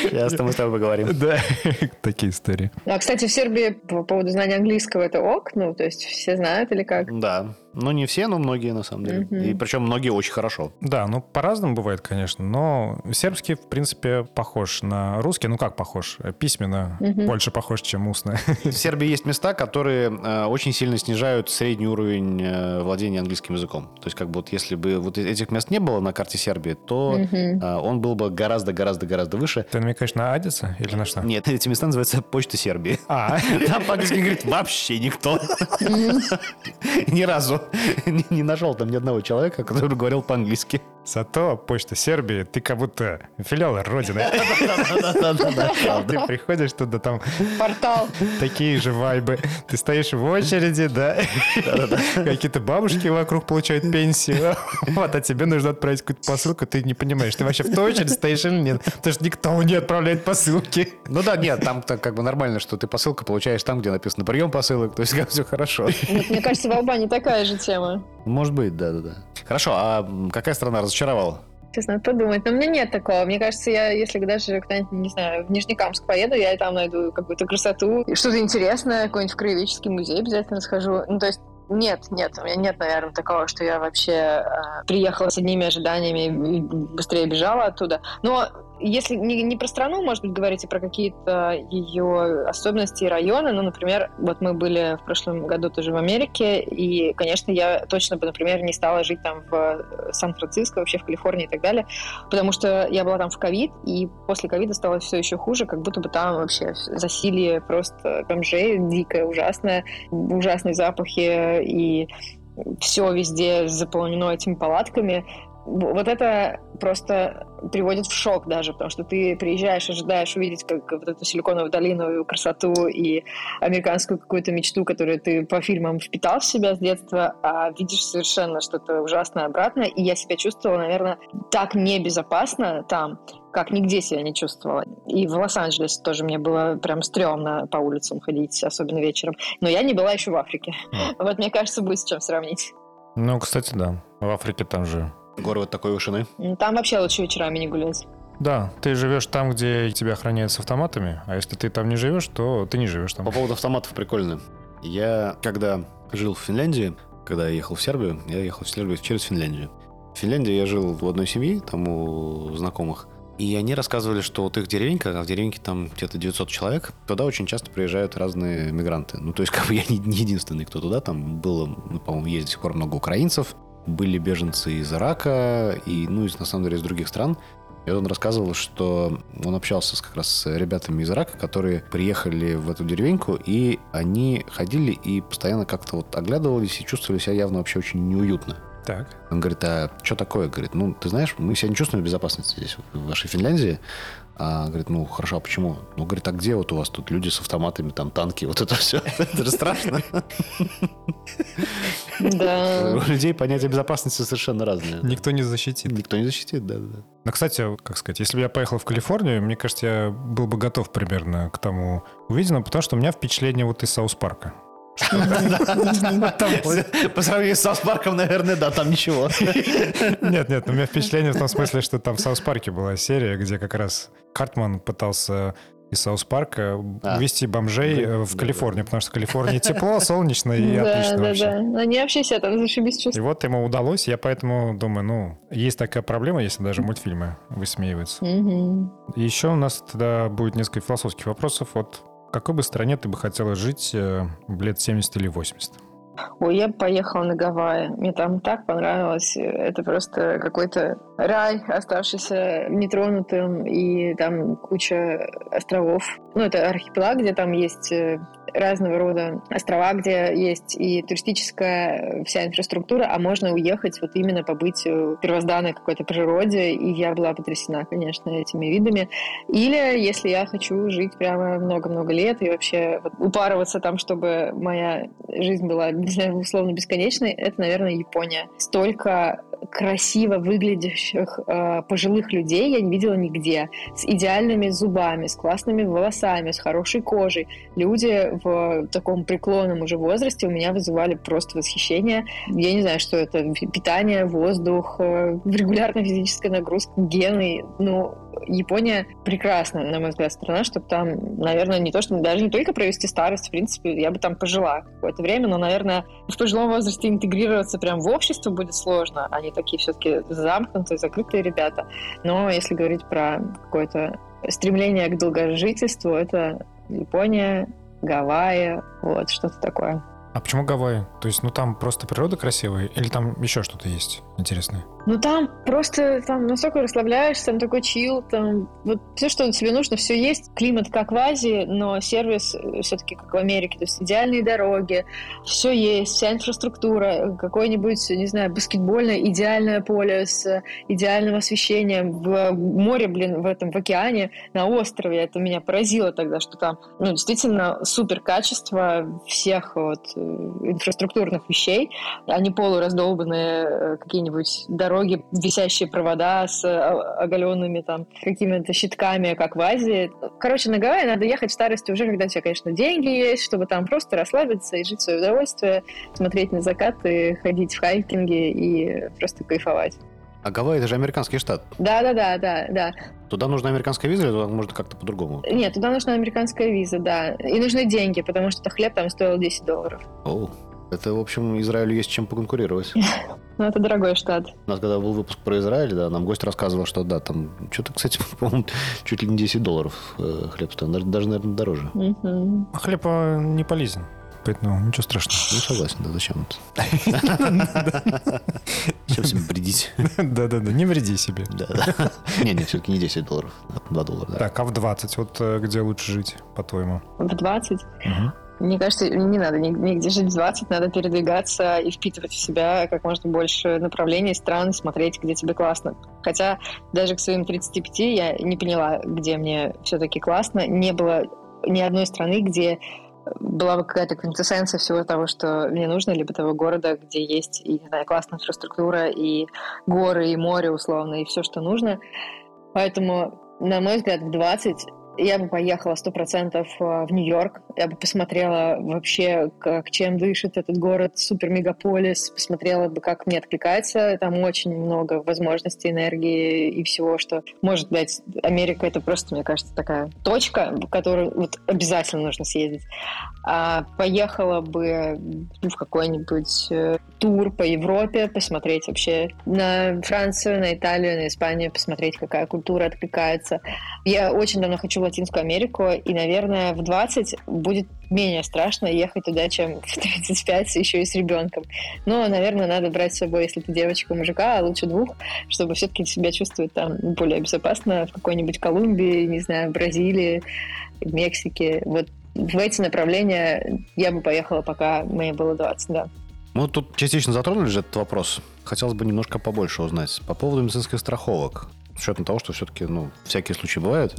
Сейчас мы с тобой поговорим. Да, такие истории. А, кстати, в Сербии по поводу знания английского это ок? Ну, то есть все знают или как? Да. Ну, не все, но многие, на самом деле. И причем многие очень хорошо. Да, ну, по-разному бывает, конечно. Но сербский, в принципе, похож на русский. Ну, как похож? Письменно больше похож, чем устно. В Сербии есть места, которые э, очень сильно снижают средний уровень э, владения английским языком. То есть, как бы вот если бы вот этих мест не было на карте Сербии, то э, он был бы гораздо-гораздо-гораздо выше. Ты намекаешь на Адиса или на что? Нет, эти места называются Почта Сербии. А. Там по-английски говорит вообще никто. Ни разу. не нашел там ни одного человека, который говорил по-английски. Зато почта Сербии, ты как будто филиал Родины. Ты приходишь туда, там... Портал. Такие же вайбы. Ты стоишь в очереди, да? Какие-то бабушки вокруг получают пенсию. Вот, а тебе нужно отправить какую-то посылку, ты не понимаешь, ты вообще в той очереди стоишь или нет? Потому что никто не отправляет посылки. Ну да, нет, там как бы нормально, что ты посылку получаешь там, где написано прием посылок, то есть все хорошо. Мне кажется, в Албании такая же тема. Может быть, да-да-да. Хорошо, а какая страна разочаровала? Надо подумать. Но у меня нет такого. Мне кажется, я, если даже куда-нибудь, не знаю, в Нижнекамск поеду, я там найду какую-то красоту, что-то интересное, какой-нибудь краеведческий музей обязательно схожу. Ну, то есть нет, нет, у меня нет, наверное, такого, что я вообще э, приехала с одними ожиданиями и быстрее бежала оттуда. Но Если не, не про страну, может быть, говорите про какие-то ее особенности и районы. Ну, например, вот мы были в прошлом году тоже в Америке, и, конечно, я точно бы, например, не стала жить там в Сан-Франциско, вообще в Калифорнии и так далее, потому что я была там в ковид, и после ковида стало все еще хуже, как будто бы там вообще засилие просто бомжей дикое, ужасное, ужасные запахи, и все везде заполнено этими палатками вот это просто приводит в шок даже, потому что ты приезжаешь, ожидаешь увидеть как вот эту силиконовую долину, красоту и американскую какую-то мечту, которую ты по фильмам впитал в себя с детства, а видишь совершенно что-то ужасное обратное. И я себя чувствовала, наверное, так небезопасно там, как нигде себя не чувствовала. И в Лос-Анджелесе тоже мне было прям стрёмно по улицам ходить, особенно вечером. Но я не была еще в Африке. Mm. Вот мне кажется, будет с чем сравнить. Ну, кстати, да. В Африке там же Горы вот такой вышины. Там вообще лучше вечерами не гулять. Да, ты живешь там, где тебя охраняют с автоматами, а если ты там не живешь, то ты не живешь там. По поводу автоматов прикольно. Я, когда жил в Финляндии, когда я ехал в Сербию, я ехал в Сербию через Финляндию. В Финляндии я жил в одной семье, там у знакомых, и они рассказывали, что вот их деревенька, а в деревеньке там где-то 900 человек, туда очень часто приезжают разные мигранты. Ну, то есть, как бы я не, не единственный, кто туда, там было, ну, по-моему, есть до сих пор много украинцев, были беженцы из Ирака и, ну, из, на самом деле, из других стран. И он рассказывал, что он общался как раз с ребятами из Ирака, которые приехали в эту деревеньку, и они ходили и постоянно как-то вот оглядывались и чувствовали себя явно вообще очень неуютно. Так. Он говорит, а что такое? Говорит, ну, ты знаешь, мы себя не чувствуем в безопасности здесь, в вашей Финляндии. А говорит, ну, хорошо, а почему? Ну, говорит, а где вот у вас тут люди с автоматами, там, танки, вот это все? Это же страшно. Да. У людей понятие безопасности совершенно разное. Никто не защитит. Никто не защитит, да, да. Ну, кстати, как сказать, если бы я поехал в Калифорнию, мне кажется, я был бы готов примерно к тому увиденному, потому что у меня впечатление вот из Саус Парка. По сравнению с Саус Парком, наверное, да, там ничего. Нет, нет, у меня впечатление в том смысле, что там в Саус Парке была серия, где как раз Картман пытался из Саус Парка а. увезти бомжей да, в Калифорнию, да. потому что в Калифорнии тепло, солнечно и да, отлично да, вообще. Да, Они вообще себя там зашибись чувствуют. И вот ему удалось, я поэтому думаю, ну, есть такая проблема, если даже мультфильмы высмеиваются. Еще у нас тогда будет несколько философских вопросов. Вот в какой бы стране ты бы хотела жить э, лет 70 или 80? Ой, я поехала на Гавайи. Мне там так понравилось. Это просто какой-то рай, оставшийся нетронутым, и там куча островов. Ну, это архипелаг, где там есть э, разного рода острова, где есть и туристическая вся инфраструктура, а можно уехать вот именно побыть в первозданной какой-то природе, и я была потрясена, конечно, этими видами. Или если я хочу жить прямо много-много лет и вообще вот упарываться там, чтобы моя жизнь была, не знаю, условно бесконечной, это, наверное, Япония. Столько красиво выглядящих э, пожилых людей я не видела нигде. С идеальными зубами, с классными волосами, с хорошей кожей. Люди в таком преклонном уже возрасте у меня вызывали просто восхищение. Я не знаю, что это. Питание, воздух, э, регулярная физическая нагрузка, гены. Ну, Япония прекрасная, на мой взгляд, страна, чтобы там, наверное, не то, что даже не только провести старость, в принципе, я бы там пожила какое-то время, но, наверное, в пожилом возрасте интегрироваться прям в общество будет сложно. Они такие все-таки замкнутые, закрытые ребята. Но если говорить про какое-то стремление к долгожительству, это Япония, Гавайи, вот, что-то такое. А почему Гавайи? То есть, ну там просто природа красивая или там еще что-то есть интересное? Ну там просто там настолько расслабляешься, там такой чил, там вот все, что тебе нужно, все есть. Климат как в Азии, но сервис э, все-таки как в Америке, то есть идеальные дороги, все есть, вся инфраструктура, какое-нибудь, не знаю, баскетбольное идеальное поле с идеальным освещением в море, блин, в этом, в океане, на острове. Это меня поразило тогда, что там, ну, действительно супер качество всех вот э, инфраструктурных вещей, а не полураздолбанные э, какие-нибудь дороги дороге висящие провода с э, оголенными там какими-то щитками, как в Азии. Короче, на Гавайи надо ехать в старости уже, когда у тебя, конечно, деньги есть, чтобы там просто расслабиться и жить в свое удовольствие, смотреть на закаты, ходить в хайкинги и просто кайфовать. А Гавайи это же американский штат. Да, да, да, да, да. Туда нужна американская виза или туда можно как-то по-другому? Нет, туда нужна американская виза, да. И нужны деньги, потому что хлеб там стоил 10 долларов. О, это, в общем, Израилю есть чем поконкурировать. Ну, это дорогой штат. У нас когда был выпуск про Израиль, да, нам гость рассказывал, что да, там что-то, кстати, по-моему, чуть ли не 10 долларов э, хлеб стоит, даже, наверное, дороже. Мгм. А хлеб а, не полезен, поэтому ничего страшного. Ну, согласен, да, зачем это? Зачем себе бредить? Да-да-да, не вреди себе. Да, да. Не-не, все-таки не 10 долларов, а 2 доллара, да. Так, а в 20 вот э, где лучше жить, по-твоему? В 20 Мгм. Мне кажется, не надо ни- нигде жить в 20, надо передвигаться и впитывать в себя как можно больше направлений, стран, смотреть, где тебе классно. Хотя даже к своим 35 я не поняла, где мне все-таки классно. Не было ни одной страны, где была бы какая-то квинтэссенция всего того, что мне нужно, либо того города, где есть, и, не знаю, классная инфраструктура, и горы, и море, условно, и все, что нужно. Поэтому, на мой взгляд, в 20 я бы поехала сто процентов в Нью-Йорк. Я бы посмотрела вообще, как, чем дышит этот город, супер-мегаполис. Посмотрела бы, как мне откликается. Там очень много возможностей, энергии и всего, что может дать Америка. Это просто, мне кажется, такая точка, в которую вот обязательно нужно съездить. А поехала бы ну, в какой-нибудь э, тур по Европе, посмотреть вообще на Францию, на Италию, на Испанию, посмотреть, какая культура откликается. Я очень давно хочу Латинскую Америку, и, наверное, в 20 будет менее страшно ехать туда, чем в 35, еще и с ребенком. Но, наверное, надо брать с собой, если ты девочка, мужика, а лучше двух, чтобы все-таки себя чувствовать там более безопасно в какой-нибудь Колумбии, не знаю, Бразилии, Мексике. Вот в эти направления я бы поехала, пока мне было 20, да. Мы тут частично затронули же этот вопрос. Хотелось бы немножко побольше узнать. По поводу медицинских страховок. С учетом того, что все-таки, ну, всякие случаи бывают.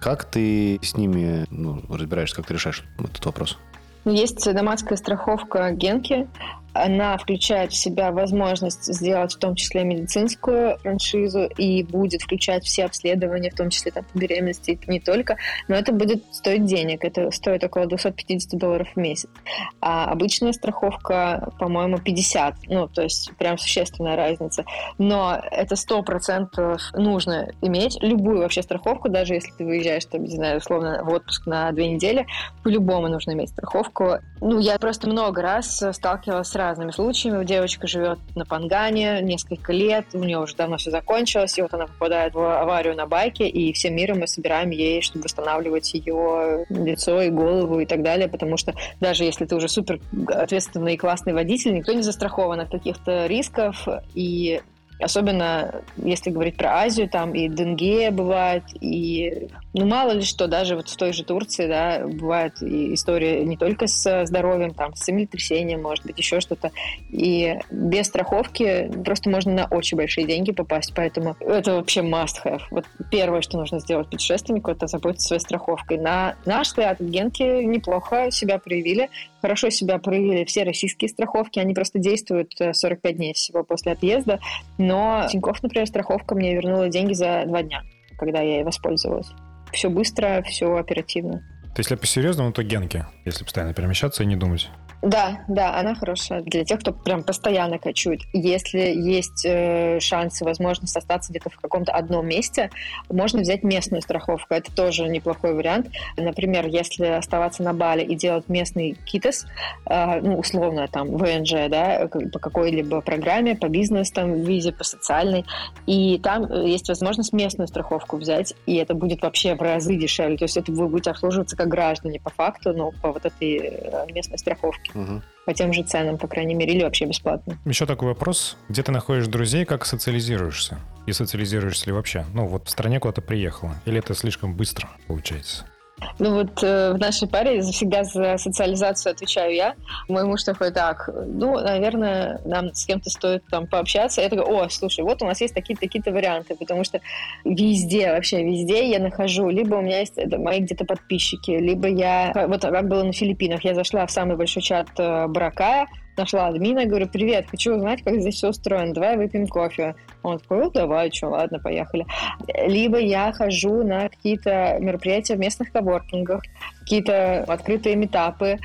Как ты с ними ну, разбираешься, как ты решаешь этот вопрос? Есть доматская страховка Генки. Она включает в себя возможность сделать в том числе медицинскую франшизу и будет включать все обследования, в том числе там, по беременности и не только. Но это будет стоить денег. Это стоит около 250 долларов в месяц. А обычная страховка, по-моему, 50. Ну, то есть прям существенная разница. Но это 100% нужно иметь. Любую вообще страховку, даже если ты выезжаешь, там, не знаю, условно, в отпуск на две недели, по-любому нужно иметь страховку. Ну, я просто много раз сталкивалась с разными случаями. Девочка живет на Пангане несколько лет, у нее уже давно все закончилось, и вот она попадает в аварию на байке, и всем миром мы собираем ей, чтобы восстанавливать ее лицо и голову и так далее, потому что даже если ты уже супер ответственный и классный водитель, никто не застрахован от каких-то рисков, и Особенно, если говорить про Азию, там и денге бывает, и ну мало ли что, даже вот в той же Турции, да, бывает и история не только с здоровьем, там, с землетрясением, может быть, еще что-то. И без страховки просто можно на очень большие деньги попасть, поэтому это вообще must have. Вот первое, что нужно сделать путешественнику, это заботиться своей страховкой. На наш взгляд, Генки неплохо себя проявили, хорошо себя проявили все российские страховки, они просто действуют 45 дней всего после отъезда, но Тинькофф, например, страховка мне вернула деньги за два дня, когда я ей воспользовалась. Все быстро, все оперативно. То есть, если по-серьезному, то генки, если постоянно перемещаться и не думать. Да, да, она хорошая для тех, кто прям постоянно кочует. Если есть э, шанс и возможность остаться где-то в каком-то одном месте, можно взять местную страховку. Это тоже неплохой вариант. Например, если оставаться на Бали и делать местный КИТОС, э, ну, условно, там, ВНЖ, да, по какой-либо программе, по бизнес, там, визе, по социальной, и там есть возможность местную страховку взять, и это будет вообще в разы дешевле. То есть это вы будете обслуживаться как граждане по факту, но по вот этой местной страховке. Угу. По тем же ценам, по крайней мере, или вообще бесплатно. Еще такой вопрос. Где ты находишь друзей, как социализируешься? И социализируешься ли вообще? Ну, вот в стране куда-то приехала. Или это слишком быстро получается? Ну вот э, в нашей паре всегда за социализацию отвечаю я. Мой муж такой, так, ну, наверное, нам с кем-то стоит там пообщаться. Я такой, о, слушай, вот у нас есть такие-то такие варианты, потому что везде, вообще везде я нахожу, либо у меня есть это, мои где-то подписчики, либо я, вот как было на Филиппинах, я зашла в самый большой чат э, Баракая, нашла админа, говорю, привет, хочу узнать, как здесь все устроено, давай выпьем кофе. Он такой, давай, что, ладно, поехали. Либо я хожу на какие-то мероприятия в местных коворкингах, какие-то открытые метапы.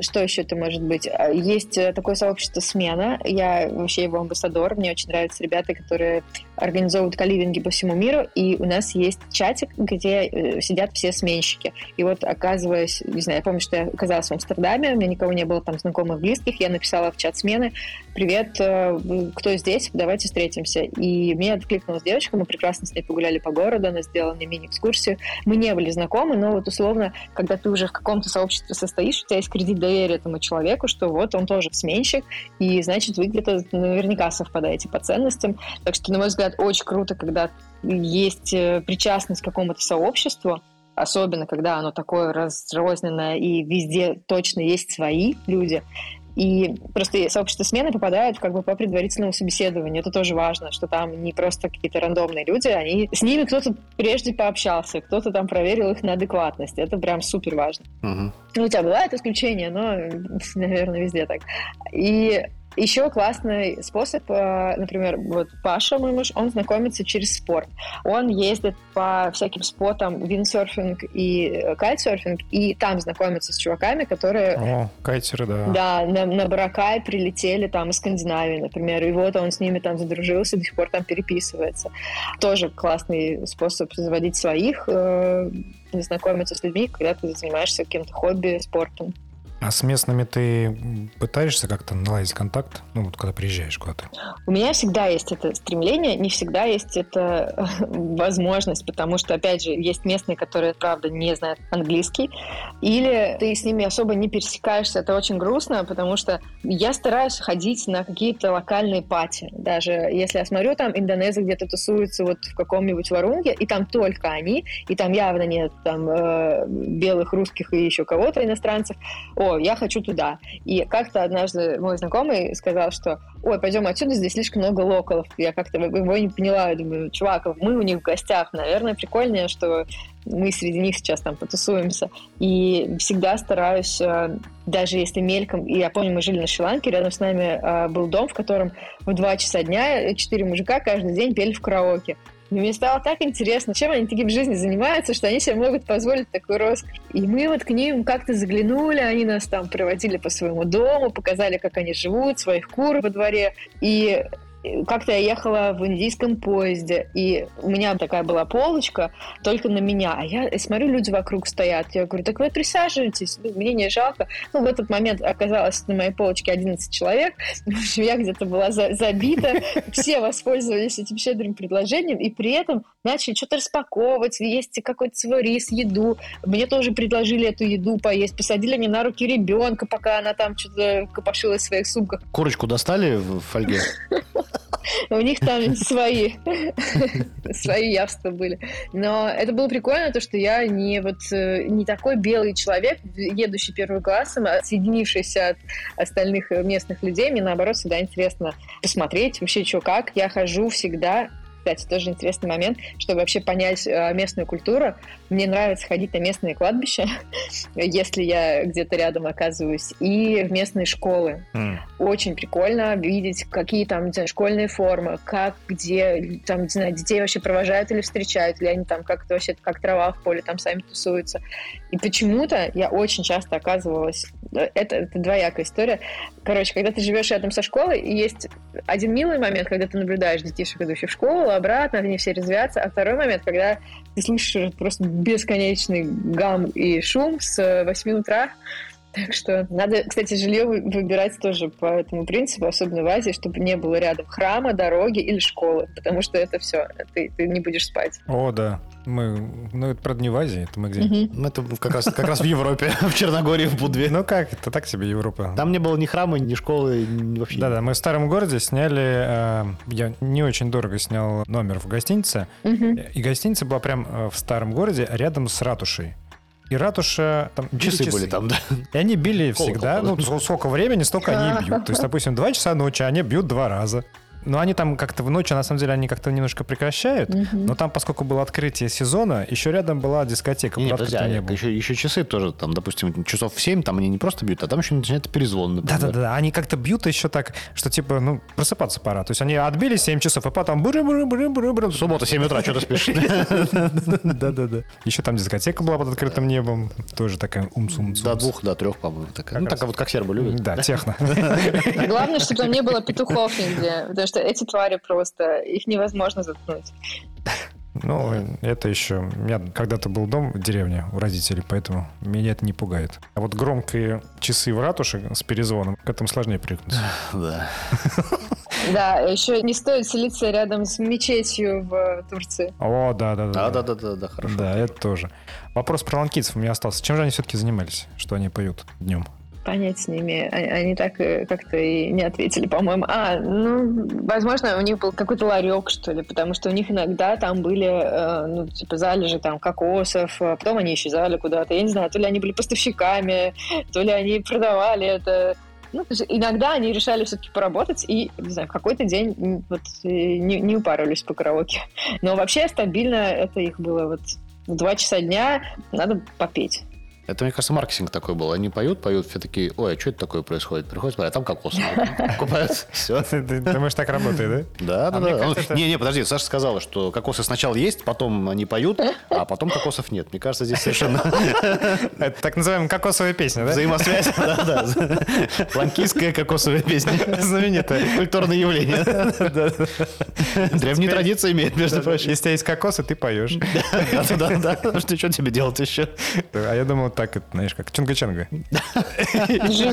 Что еще это может быть? Есть такое сообщество «Смена». Я вообще его амбассадор. Мне очень нравятся ребята, которые организовывают каливинги по всему миру. И у нас есть чатик, где сидят все сменщики. И вот, оказываясь, не знаю, я помню, что я оказалась в Амстердаме, у меня никого не было там знакомых, близких, я написала в чат смены, привет, э, кто здесь, давайте встретимся. И мне откликнулась девочка, мы прекрасно с ней погуляли по городу, она сделала мне мини-экскурсию. Мы не были знакомы, но вот условно, когда ты уже в каком-то сообществе состоишь, у тебя есть кредит доверия этому человеку, что вот он тоже сменщик, и значит вы где-то наверняка совпадаете по ценностям. Так что, на мой взгляд, очень круто, когда есть э, причастность к какому-то сообществу, особенно когда оно такое разрозненное и везде точно есть свои люди. И просто сообщество смены попадают как бы по предварительному собеседованию. Это тоже важно, что там не просто какие-то рандомные люди, они с ними кто-то прежде пообщался, кто-то там проверил их на адекватность. Это прям супер важно. Угу. Ну, у тебя бывает исключение, но, наверное, везде так. И еще классный способ, э, например, вот Паша, мой муж, он знакомится через спорт. Он ездит по всяким спотам виндсерфинг и э, кайтсерфинг, и там знакомится с чуваками, которые... О, кайтеры, да. Да, на, на Баракай прилетели там из Скандинавии, например, и вот он с ними там задружился, до сих пор там переписывается. Тоже классный способ заводить своих, э, знакомиться с людьми, когда ты занимаешься каким-то хобби, спортом. А с местными ты пытаешься как-то наладить контакт, ну вот когда приезжаешь куда-то? У меня всегда есть это стремление, не всегда есть это возможность, потому что, опять же, есть местные, которые, правда, не знают английский, или ты с ними особо не пересекаешься, это очень грустно, потому что я стараюсь ходить на какие-то локальные пати, даже если я смотрю, там индонезы где-то тусуются вот в каком-нибудь Варунге, и там только они, и там явно нет там э, белых, русских и еще кого-то иностранцев, о, я хочу туда. И как-то однажды мой знакомый сказал, что, ой, пойдем отсюда, здесь слишком много локалов. Я как-то его не поняла, я думаю, чувак, мы у них в гостях, наверное, прикольнее, что мы среди них сейчас там потусуемся. И всегда стараюсь, э, даже если мельком, и я помню, мы жили на Шри-Ланке, рядом с нами э, был дом, в котором в два часа дня четыре мужика каждый день пели в караоке. И мне стало так интересно, чем они таким в жизни занимаются, что они себе могут позволить такую роскошь. И мы вот к ним как-то заглянули, они нас там проводили по своему дому, показали, как они живут, своих кур во дворе. И как-то я ехала в индийском поезде, и у меня такая была полочка только на меня, а я смотрю, люди вокруг стоят. Я говорю, так вы присаживайтесь, ну, мне не жалко. Ну, в этот момент оказалось на моей полочке 11 человек, в общем, я где-то была за забита, все воспользовались этим щедрым предложением, и при этом начали что-то распаковывать, есть какой-то свой рис, еду. Мне тоже предложили эту еду поесть, посадили мне на руки ребенка, пока она там что-то копошилась в своих сумках. Курочку достали в фольге? У них там свои, свои явства были. Но это было прикольно, то, что я не вот э, не такой белый человек, едущий первым классом, а соединившийся от остальных местных людей. Мне, наоборот, всегда интересно посмотреть вообще, что как. Я хожу всегда кстати, тоже интересный момент, чтобы вообще понять э, местную культуру. Мне нравится ходить на местные кладбища, если я где-то рядом оказываюсь, и в местные школы. Mm. Очень прикольно видеть, какие там, не знаю, школьные формы, как, где, там, не знаю, детей вообще провожают или встречают, или они там как-то вообще, как трава в поле, там сами тусуются. И почему-то я очень часто оказывалась... Э, это, это двоякая история. Короче, когда ты живешь рядом со школой, и есть один милый момент, когда ты наблюдаешь детишек, идущих в школу, обратно, они все резвятся. А второй момент, когда ты слышишь просто бесконечный гам и шум с 8 утра, так что надо, кстати, жилье выбирать тоже по этому принципу, особенно в Азии, чтобы не было рядом храма, дороги или школы, потому что это все, ты, ты не будешь спать. О, да. Мы, ну, это, правда, не в Азии, это мы где? Угу. Это как раз, как раз в Европе, в Черногории, в Будве. Ну как, это так себе Европа. Там не было ни храма, ни школы, ни вообще. Да-да, мы в старом городе сняли, э, я не очень дорого снял номер в гостинице, угу. и гостиница была прям э, в старом городе, рядом с ратушей. И ратуша... Там, часы, часы были там, да. И они били всегда. Ну, сколько времени, столько они бьют. То есть, допустим, два часа ночи, они бьют два раза. Но они там как-то в ночь, на самом деле, они как-то немножко прекращают. Угу. Но там, поскольку было открытие сезона, еще рядом была дискотека. Нет, подожди, а не еще, еще часы тоже, там, допустим, часов в 7, там они не просто бьют, а там еще начинается перезвон. Да-да-да, они как-то бьют еще так, что типа, ну, просыпаться пора. То есть они отбили 7 часов, и потом... Суббота, 7 утра, что ты спишь? Да-да-да. Еще там дискотека была под открытым небом, тоже такая умс-умс. До двух, до трех, по-моему. Ну, такая вот как сербы любят. Да, техно. Главное, чтобы там не было петухов нигде, потому что эти твари просто, их невозможно заткнуть. Ну, это еще... У меня когда-то был дом в деревне у родителей, поэтому меня это не пугает. А вот громкие часы в ратуше с перезвоном, к этому сложнее привыкнуть. Да. Да, еще не стоит селиться рядом с мечетью в Турции. О, да, да, да. Да, да, да, да, да, хорошо. Да, это тоже. Вопрос про ланкийцев у меня остался. Чем же они все-таки занимались, что они поют днем? Понять с ними. Они так э, как-то и не ответили, по-моему. А, ну, возможно, у них был какой-то ларек, что ли, потому что у них иногда там были, э, ну, типа, залежи там кокосов, а потом они исчезали куда-то. Я не знаю, то ли они были поставщиками, то ли они продавали это. Ну, то есть иногда они решали все-таки поработать и, не знаю, какой-то день вот э, не, не упарывались по караоке. Но вообще стабильно это их было вот в два часа дня надо попеть. Это, мне кажется, маркетинг такой был. Они поют, поют, все такие, ой, а что это такое происходит? Приходят, смотрят, а там кокос. Покупают, все. Ты думаешь, так работает, да? Да, да, да. Не, не, подожди, Саша сказала, что кокосы сначала есть, потом они поют, а потом кокосов нет. Мне кажется, здесь совершенно... Это так называемая кокосовая песня, да? Взаимосвязь, да, да. Ланкийская кокосовая песня. Знаменитое. Культурное явление. Древние традиции имеет, между прочим. Если у тебя есть кокосы, ты поешь. Да, да, да. Что тебе делать еще? А я думал, так, это, знаешь, как чунга-чанга.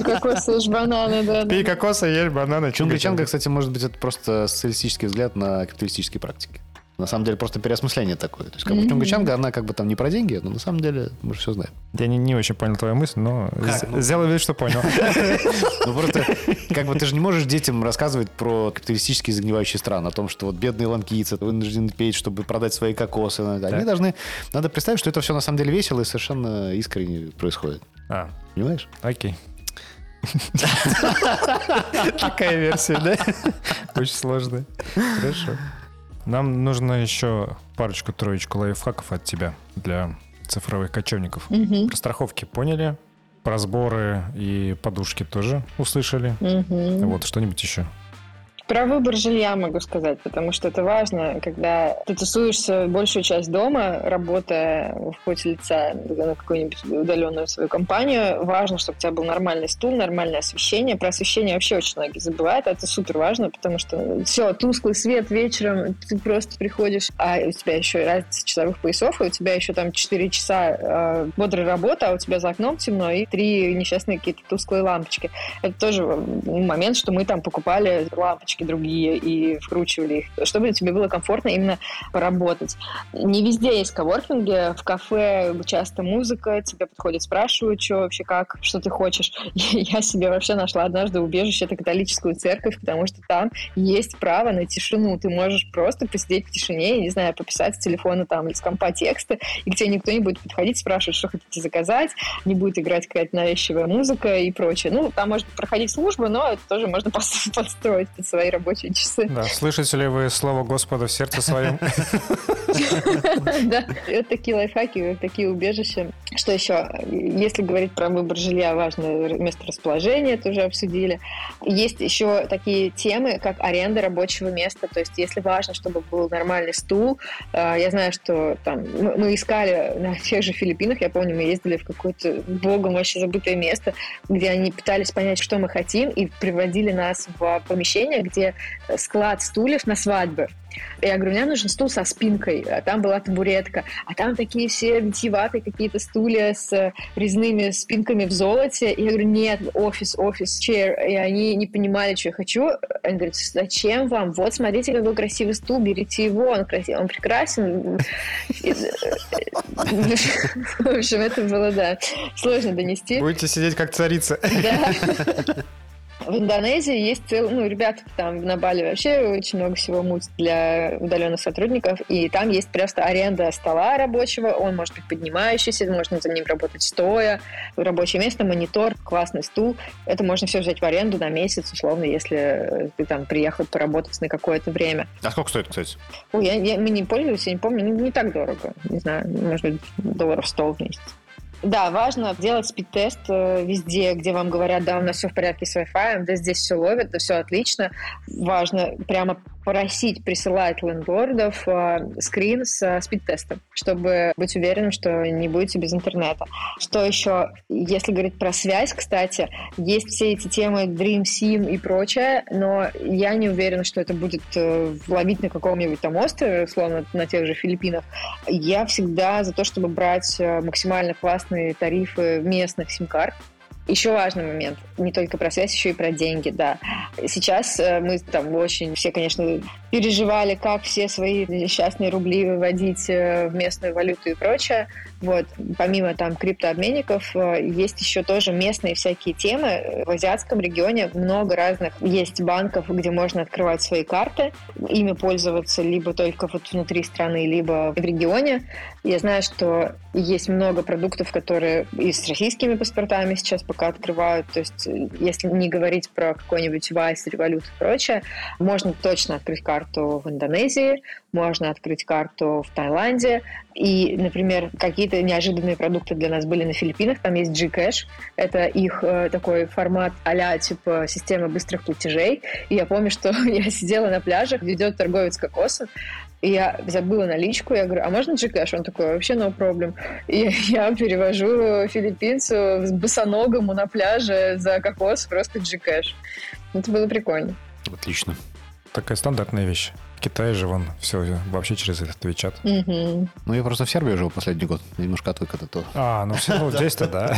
Кокосы, ешь бананы, да. Пей кокосы, ешь бананы. Чунга-чанга, кстати, может быть, это просто социалистический взгляд на капиталистические практики. На самом деле просто переосмысление такое. То есть как бы Чунга-Чанга, она как бы там не про деньги, но на самом деле мы же все знаем. Я не, не очень понял твою мысль, но ну, сделай вид, что понял. Ну просто, как бы ты же не можешь детям рассказывать про капиталистические загнивающие страны, о том, что вот бедные ланкийцы вынуждены петь, чтобы продать свои кокосы. Они должны... Надо представить, что это все на самом деле весело и совершенно искренне происходит. А. Понимаешь? Окей. Такая версия, да? Очень сложная. Хорошо. Нам нужно еще парочку-троечку лайфхаков от тебя для цифровых кочевников. Угу. Про страховки поняли, про сборы и подушки тоже услышали. Угу. Вот, что-нибудь еще. Про выбор жилья могу сказать, потому что это важно, когда ты тусуешься большую часть дома, работая в поте лица на какую-нибудь удаленную свою компанию, важно, чтобы у тебя был нормальный стул, нормальное освещение. Про освещение вообще очень многие забывают, а это супер важно, потому что все, тусклый свет вечером, ты просто приходишь, а у тебя еще разница часовых поясов, и у тебя еще там 4 часа э, бодрой работы, а у тебя за окном темно, и три несчастные какие-то тусклые лампочки. Это тоже момент, что мы там покупали лампочки лампочки другие и вкручивали их, чтобы тебе было комфортно именно поработать. Не везде есть коворкинги, в кафе часто музыка, тебе подходят, спрашивают, что вообще как, что ты хочешь. Я себе вообще нашла однажды убежище, это католическую церковь, потому что там есть право на тишину. Ты можешь просто посидеть в тишине, не знаю, пописать с телефона там или с компа тексты, и к тебе никто не будет подходить, спрашивать, что хотите заказать, не будет играть какая-то навязчивая музыка и прочее. Ну, там может проходить служба, но это тоже можно подстроить под свои свои рабочие часы. Да, слышите ли вы слово Господа в сердце своем? Да, это такие лайфхаки, такие убежища. Что еще? Если говорить про выбор жилья, важно место расположения, это уже обсудили. Есть еще такие темы, как аренда рабочего места. То есть, если важно, чтобы был нормальный стул, э, я знаю, что там мы искали на тех же Филиппинах, я помню, мы ездили в какое-то богом вообще забытое место, где они пытались понять, что мы хотим, и приводили нас в помещение, где где склад стульев на свадьбы. Я говорю, мне нужен стул со спинкой, а там была табуретка, а там такие все витиеватые какие-то стулья с резными спинками в золоте. И я говорю, нет, офис, офис, chair. И они не понимали, что я хочу. Они говорят, зачем вам? Вот, смотрите, какой красивый стул, берите его, он красивый, он прекрасен. В общем, это было, да, сложно донести. Будете сидеть как царица. Да. В Индонезии есть цел... ну, ребята там на Бали вообще очень много всего мутят для удаленных сотрудников, и там есть просто аренда стола рабочего, он может быть поднимающийся, можно за ним работать стоя, рабочее место, монитор, классный стул, это можно все взять в аренду на месяц, условно, если ты там приехал поработать на какое-то время. А сколько стоит, кстати? Ой, я, я, мы не пользуемся, я не помню, ну, не так дорого, не знаю, может быть, долларов 100 в месяц. Да, важно делать спид-тест э, везде, где вам говорят, да, у нас все в порядке с Wi-Fi, да, здесь все ловит, да, все отлично. Важно прямо просить присылать лендлордов э, скрин с спид-тестом, чтобы быть уверенным, что не будете без интернета. Что еще? Если говорить про связь, кстати, есть все эти темы Dream Sim и прочее, но я не уверена, что это будет э, ловить на каком-нибудь там острове, условно, на тех же Филиппинах. Я всегда за то, чтобы брать э, максимально классные тарифы местных сим-карт, еще важный момент, не только про связь, еще и про деньги, да. Сейчас э, мы там очень все, конечно, переживали, как все свои несчастные рубли выводить э, в местную валюту и прочее. Вот. Помимо там криптообменников, э, есть еще тоже местные всякие темы. В азиатском регионе много разных есть банков, где можно открывать свои карты, ими пользоваться либо только вот внутри страны, либо в регионе. Я знаю, что есть много продуктов, которые и с российскими паспортами сейчас пока открывают. То есть, э, если не говорить про какой-нибудь Вайс, револют и прочее, можно точно открыть карту в Индонезии, можно открыть карту в Таиланде. И, например, какие-то неожиданные продукты для нас были на Филиппинах. Там есть Gcash. Это их э, такой формат а типа система быстрых платежей. И я помню, что я сидела на пляжах, ведет торговец кокосом, и я забыла наличку, я говорю, а можно Gcash? Он такой, вообще no problem. И я перевожу филиппинцу с босоногому на пляже за кокос просто Gcash. Это было прикольно. Отлично. Такая стандартная вещь. В Китае же вон все вообще через этот WeChat. Угу. Ну, я просто в Сербии жил последний год. Немножко отвык от этого. А, ну все, ну, здесь-то да.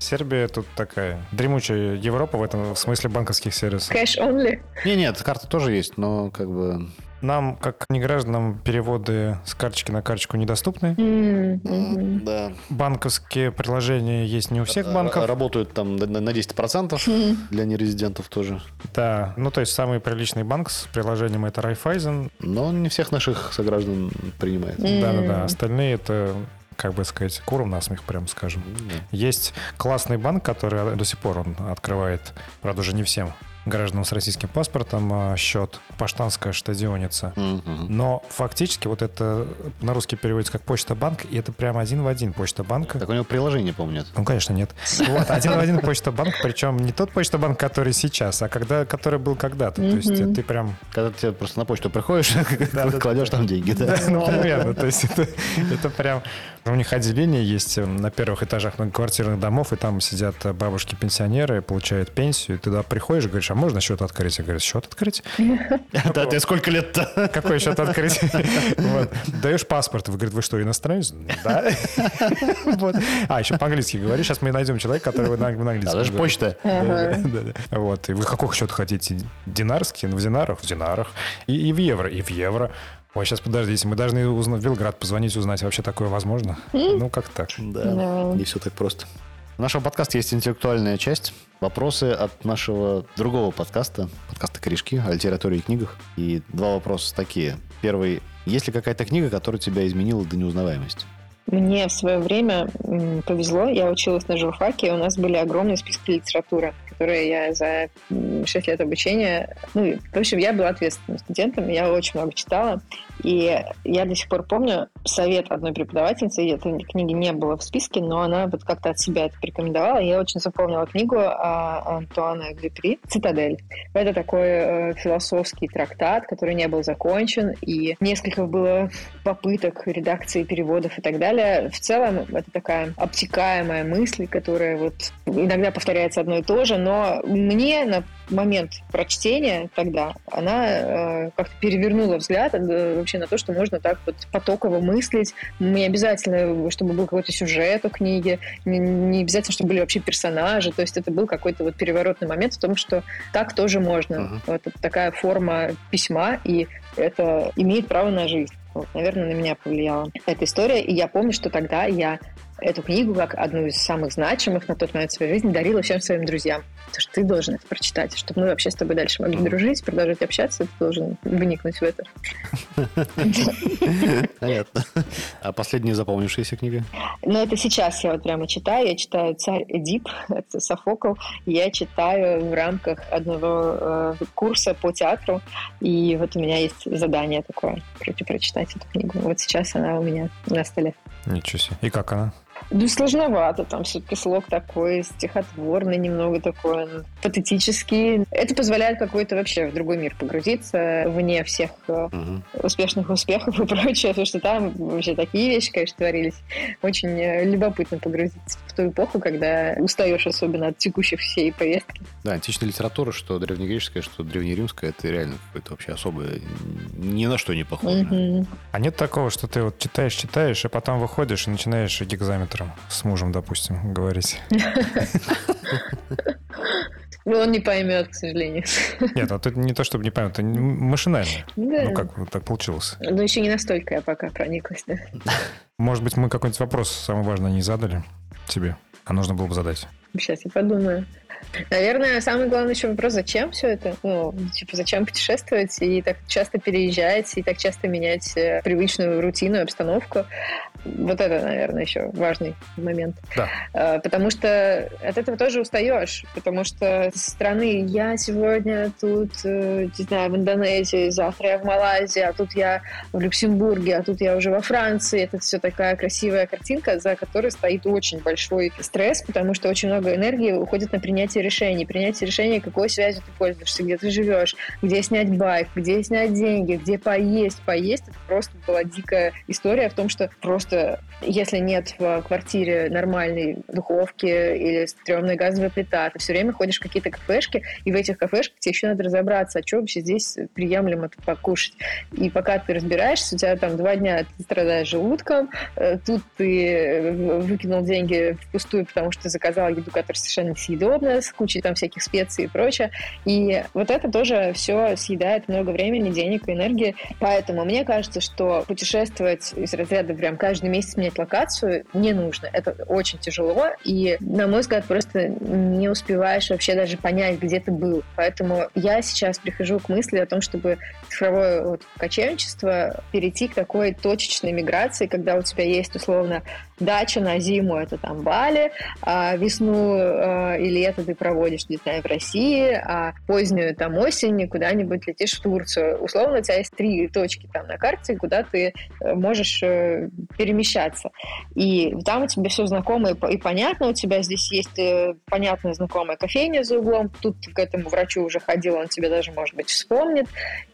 Сербия тут такая дремучая Европа в этом в смысле банковских сервисов. Cash only. Не, нет, карта тоже есть, но как бы... Нам, как негражданам, переводы с карточки на карточку недоступны. Мгм. Да. Банковские приложения есть не у всех банков. Работают там на на 10% для нерезидентов тоже. Да, ну то есть самый приличный банк с приложением это Raiffeisen. Но он не всех наших сограждан принимает. М. Да-да-да, остальные это, как бы сказать, куром насмех, прям скажем. Есть классный банк, который до сих пор он открывает, правда, уже не всем гражданам с российским паспортом а, счет. Паштанская штадионица. Мгм. Но фактически вот это на русский переводится как почта банк, и это прям один в один почта банка. Так у него приложение, помню, нет. Ну, конечно, нет. Вот, один в один почта банк, причем не тот почта банк, который сейчас, а когда, который был когда-то. То есть ты прям Когда ты просто на почту приходишь, кладешь там деньги, да? Ну, примерно. То есть это, это прям... У них отделение есть э, на первых этажах многоквартирных домов, и там сидят э, бабушки-пенсионеры, получают пенсию, и ты туда приходишь и говоришь, а можно счет открыть? Я говорю, счет открыть? Да, ты сколько лет-то? Какой счет открыть? Даешь паспорт. Вы говорите, вы что, иностранец? Да. А, еще по-английски говоришь. Сейчас мы найдем человека, который на на английском даже почта. Вот. И вы какой счет хотите? Динарский? Ну, в динарах? В динарах. И, в евро? И в евро. Ой, сейчас подождите, мы должны узнать, в Белград позвонить, узнать, вообще такое возможно? Ну, как так? Да. не все так просто. У нашего подкаста есть интеллектуальная часть. Вопросы от нашего другого подкаста, подкаста «Корешки» о литературе и книгах. И два вопроса такие. Первый. Есть ли какая-то книга, которая тебя изменила до неузнаваемости? Мне в свое время повезло, я училась на журфаке, и у нас были огромные списки литературы, которые я за 6 лет обучения... Ну, в общем, я была ответственным студентом, я очень много читала, и я до сих пор помню совет одной преподавательницы, этой книги не было в списке, но она вот как-то от себя это порекомендовала, я очень запомнила книгу а, Антуана Грипри «Цитадель». Это такой э, философский трактат, который не был закончен, и несколько было попыток редакции переводов и так далее. В целом, это такая обтекаемая мысль, которая вот иногда повторяется одно и то же, но мне на момент прочтения тогда она э, как-то перевернула взгляд э, вообще на то, что можно так вот потоково мыслить. Не обязательно, чтобы был какой-то сюжет у книги, не, не обязательно, чтобы были вообще персонажи. То есть это был какой-то вот переворотный момент в том, что так тоже можно. Мгм. Вот это такая форма письма, и это имеет право на жизнь. Вот, наверное, на меня повлияла эта история. И я помню, что тогда я эту книгу, как одну из самых значимых на тот момент своей жизни, дарила всем своим друзьям. Потому что ты должен это прочитать. Чтобы мы вообще с тобой дальше могли дружить, продолжать общаться, ты должен вникнуть в это. Понятно. А последняя запомнившаяся книга? Но это сейчас я вот прямо читаю. Я читаю «Царь Эдип», это Софокл. Я читаю в рамках одного э, курса по театру. И вот у меня есть задание такое, короче, прочитать эту книгу. Вот сейчас она у меня на столе. Ничего себе. И как она? Ну, сложновато, там все-таки слог такой, стихотворный немного такой, патетический. Это позволяет какой-то вообще в другой мир погрузиться, вне всех угу. успешных успехов и прочее, потому что там вообще такие вещи, конечно, творились. Очень э, любопытно погрузиться в ту эпоху, когда устаешь особенно от текущих всей повестки. Да, античная литература, что древнегреческая, что древнеримская, это реально какое-то вообще особое, ни на что не похоже. Угу. А нет такого, что ты вот читаешь, читаешь, и потом выходишь и начинаешь гигзаметром с мужем, допустим, говорить? Ну, он не поймет, к сожалению. Нет, это не то, чтобы не поймет, это машинально. Да. Ну, как так получилось. Ну, еще не настолько я пока прониклась, да. Может быть, мы какой-нибудь вопрос самый важный не задали тебе, а нужно было бы задать. Сейчас я подумаю. Наверное, самый главный еще вопрос, зачем все это? Ну, типа, зачем путешествовать и так часто переезжать, и так часто менять э, привычную рутину, обстановку? Вот это, наверное, еще важный момент. Да. А, потому что от этого тоже устаешь, потому что со стороны я сегодня тут, э, не знаю, в Индонезии, завтра я в Малайзии, а тут я в Люксембурге, а тут я уже во Франции. Это все такая красивая картинка, за которой стоит очень большой стресс, потому что очень много энергии уходит на принятие решений. Принятие решения, какой связью ты пользуешься, где ты живешь, где снять байк, где снять деньги, где поесть. Поесть — это просто была дикая история в том, что просто если нет в квартире нормальной духовки или стрёмной газовой плита, ты все время ходишь в какие-то кафешки, и в этих кафешках тебе еще надо разобраться, а что вообще здесь приемлемо покушать. И пока ты разбираешься, у тебя там два дня ты страдаешь желудком, э, тут ты выкинул деньги впустую, потому что заказал еду, которая совершенно несъедобная, с кучей там всяких специй и прочее. И вот это тоже все съедает много времени, денег и энергии. Поэтому мне кажется, что путешествовать из разряда прям каждый каждый месяц менять локацию не нужно. Это очень тяжело, и, на мой взгляд, просто не успеваешь вообще даже понять, где ты был. Поэтому я сейчас прихожу к мысли о том, чтобы цифровое вот, кочевничество перейти к такой точечной миграции, когда у тебя есть, условно, дача на зиму, это там Бали, а весну а, и лето ты проводишь, не знаю, в России, а позднюю там осень куда-нибудь летишь в Турцию. Условно, у тебя есть три точки там на карте, куда ты э, можешь э, переместиться перемещаться. И там у тебя все знакомо и, понятно, у тебя здесь есть э, понятная знакомая кофейня за углом, тут к этому врачу уже ходил, он тебе даже, может быть, вспомнит.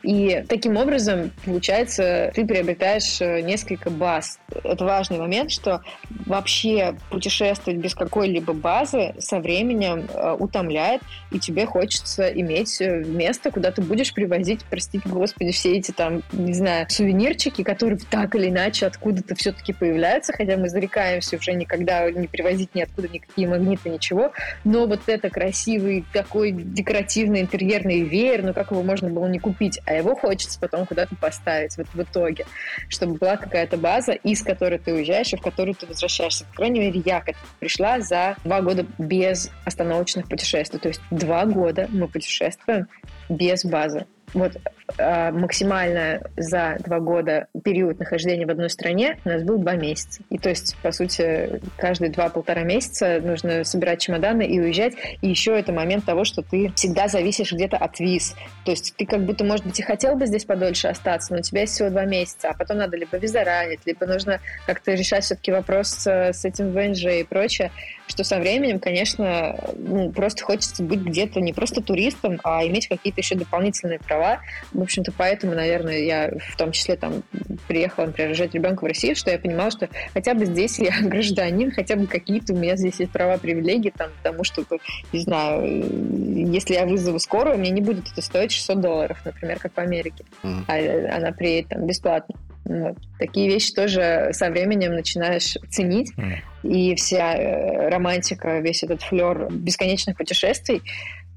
И таким образом, получается, ты приобретаешь э, несколько баз. Это важный момент, что вообще путешествовать без какой-либо базы со временем э, утомляет, и тебе хочется иметь место, куда ты будешь привозить, простите господи, все эти там, не знаю, сувенирчики, которые так или иначе откуда-то все-таки появляются, хотя мы зарекаемся уже никогда не привозить ниоткуда никакие магниты, ничего. Но вот это красивый такой декоративный интерьерный веер, ну как его можно было не купить, а его хочется потом куда-то поставить вот в итоге, чтобы была какая-то база, из которой ты уезжаешь и в которую ты возвращаешься. По крайней мере, я пришла за два года без остановочных путешествий. То есть два года мы путешествуем без базы. Вот максимально за два года период нахождения в одной стране у нас был два месяца. И то есть, по сути, каждые два-полтора месяца нужно собирать чемоданы и уезжать. И еще это момент того, что ты всегда зависишь где-то от виз. То есть ты как будто, может быть, и хотел бы здесь подольше остаться, но у тебя есть всего два месяца, а потом надо либо виза ранить, либо нужно как-то решать все-таки вопрос с, с этим ВНЖ и прочее что со временем, конечно, ну, просто хочется быть где-то не просто туристом, а иметь какие-то еще дополнительные права. В общем-то, поэтому, наверное, я в том числе там приехала, например, рожать ребенка в Россию, что я понимала, что хотя бы здесь я гражданин, хотя бы какие-то у меня здесь есть права, привилегии, там, потому что, не знаю, если я вызову скорую, мне не будет это стоить 600 долларов, например, как в Америке, mm. а она приедет там бесплатно. Вот. Такие вещи тоже со временем начинаешь ценить. Mm. И вся э, романтика, весь этот флер бесконечных путешествий.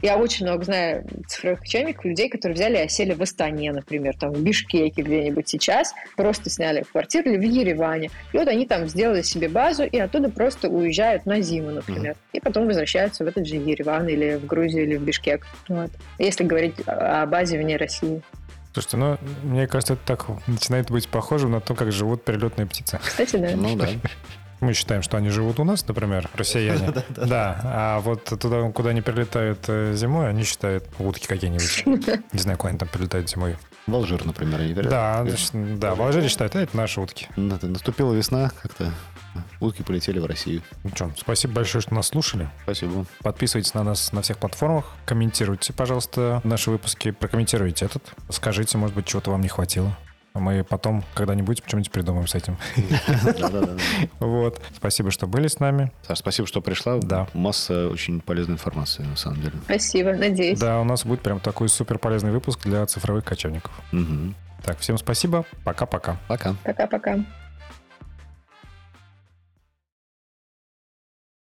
Я очень много знаю цифровых кочевников, людей, которые взяли и осели в Астане, например, там в Бишкеке где-нибудь сейчас, просто сняли квартиру или в Ереване. И вот они там сделали себе базу и оттуда просто уезжают на зиму, например. Mm. И потом возвращаются в этот же Ереван или в Грузию или в Бишкек. Вот. Если говорить о базе вне России. Слушайте, ну, мне кажется, это так начинает быть похожим на то, как живут перелетные птицы. Кстати, да. Ну, да. Мы считаем, что они живут у нас, например, россияне. Да, а вот туда, куда они прилетают э, зимой, они считают утки какие-нибудь. Не знаю, куда они там прилетают зимой. В Алжир, например, они Да, да, в Алжире считают, а это наши утки. Наступила весна, как-то Утки полетели в Россию. Ну что, спасибо большое, что нас слушали. Спасибо. Подписывайтесь на нас на всех платформах. Комментируйте, пожалуйста, наши выпуски. Прокомментируйте этот. Скажите, может быть, чего-то вам не хватило. Мы потом когда-нибудь что-нибудь придумаем с этим. Вот. Спасибо, что были с нами. Саш, спасибо, что пришла. Да. Масса очень полезной информации, на самом деле. Спасибо, надеюсь. Да, у нас будет прям такой супер полезный выпуск для цифровых кочевников. Так, всем спасибо. Пока-пока. Пока. Пока-пока.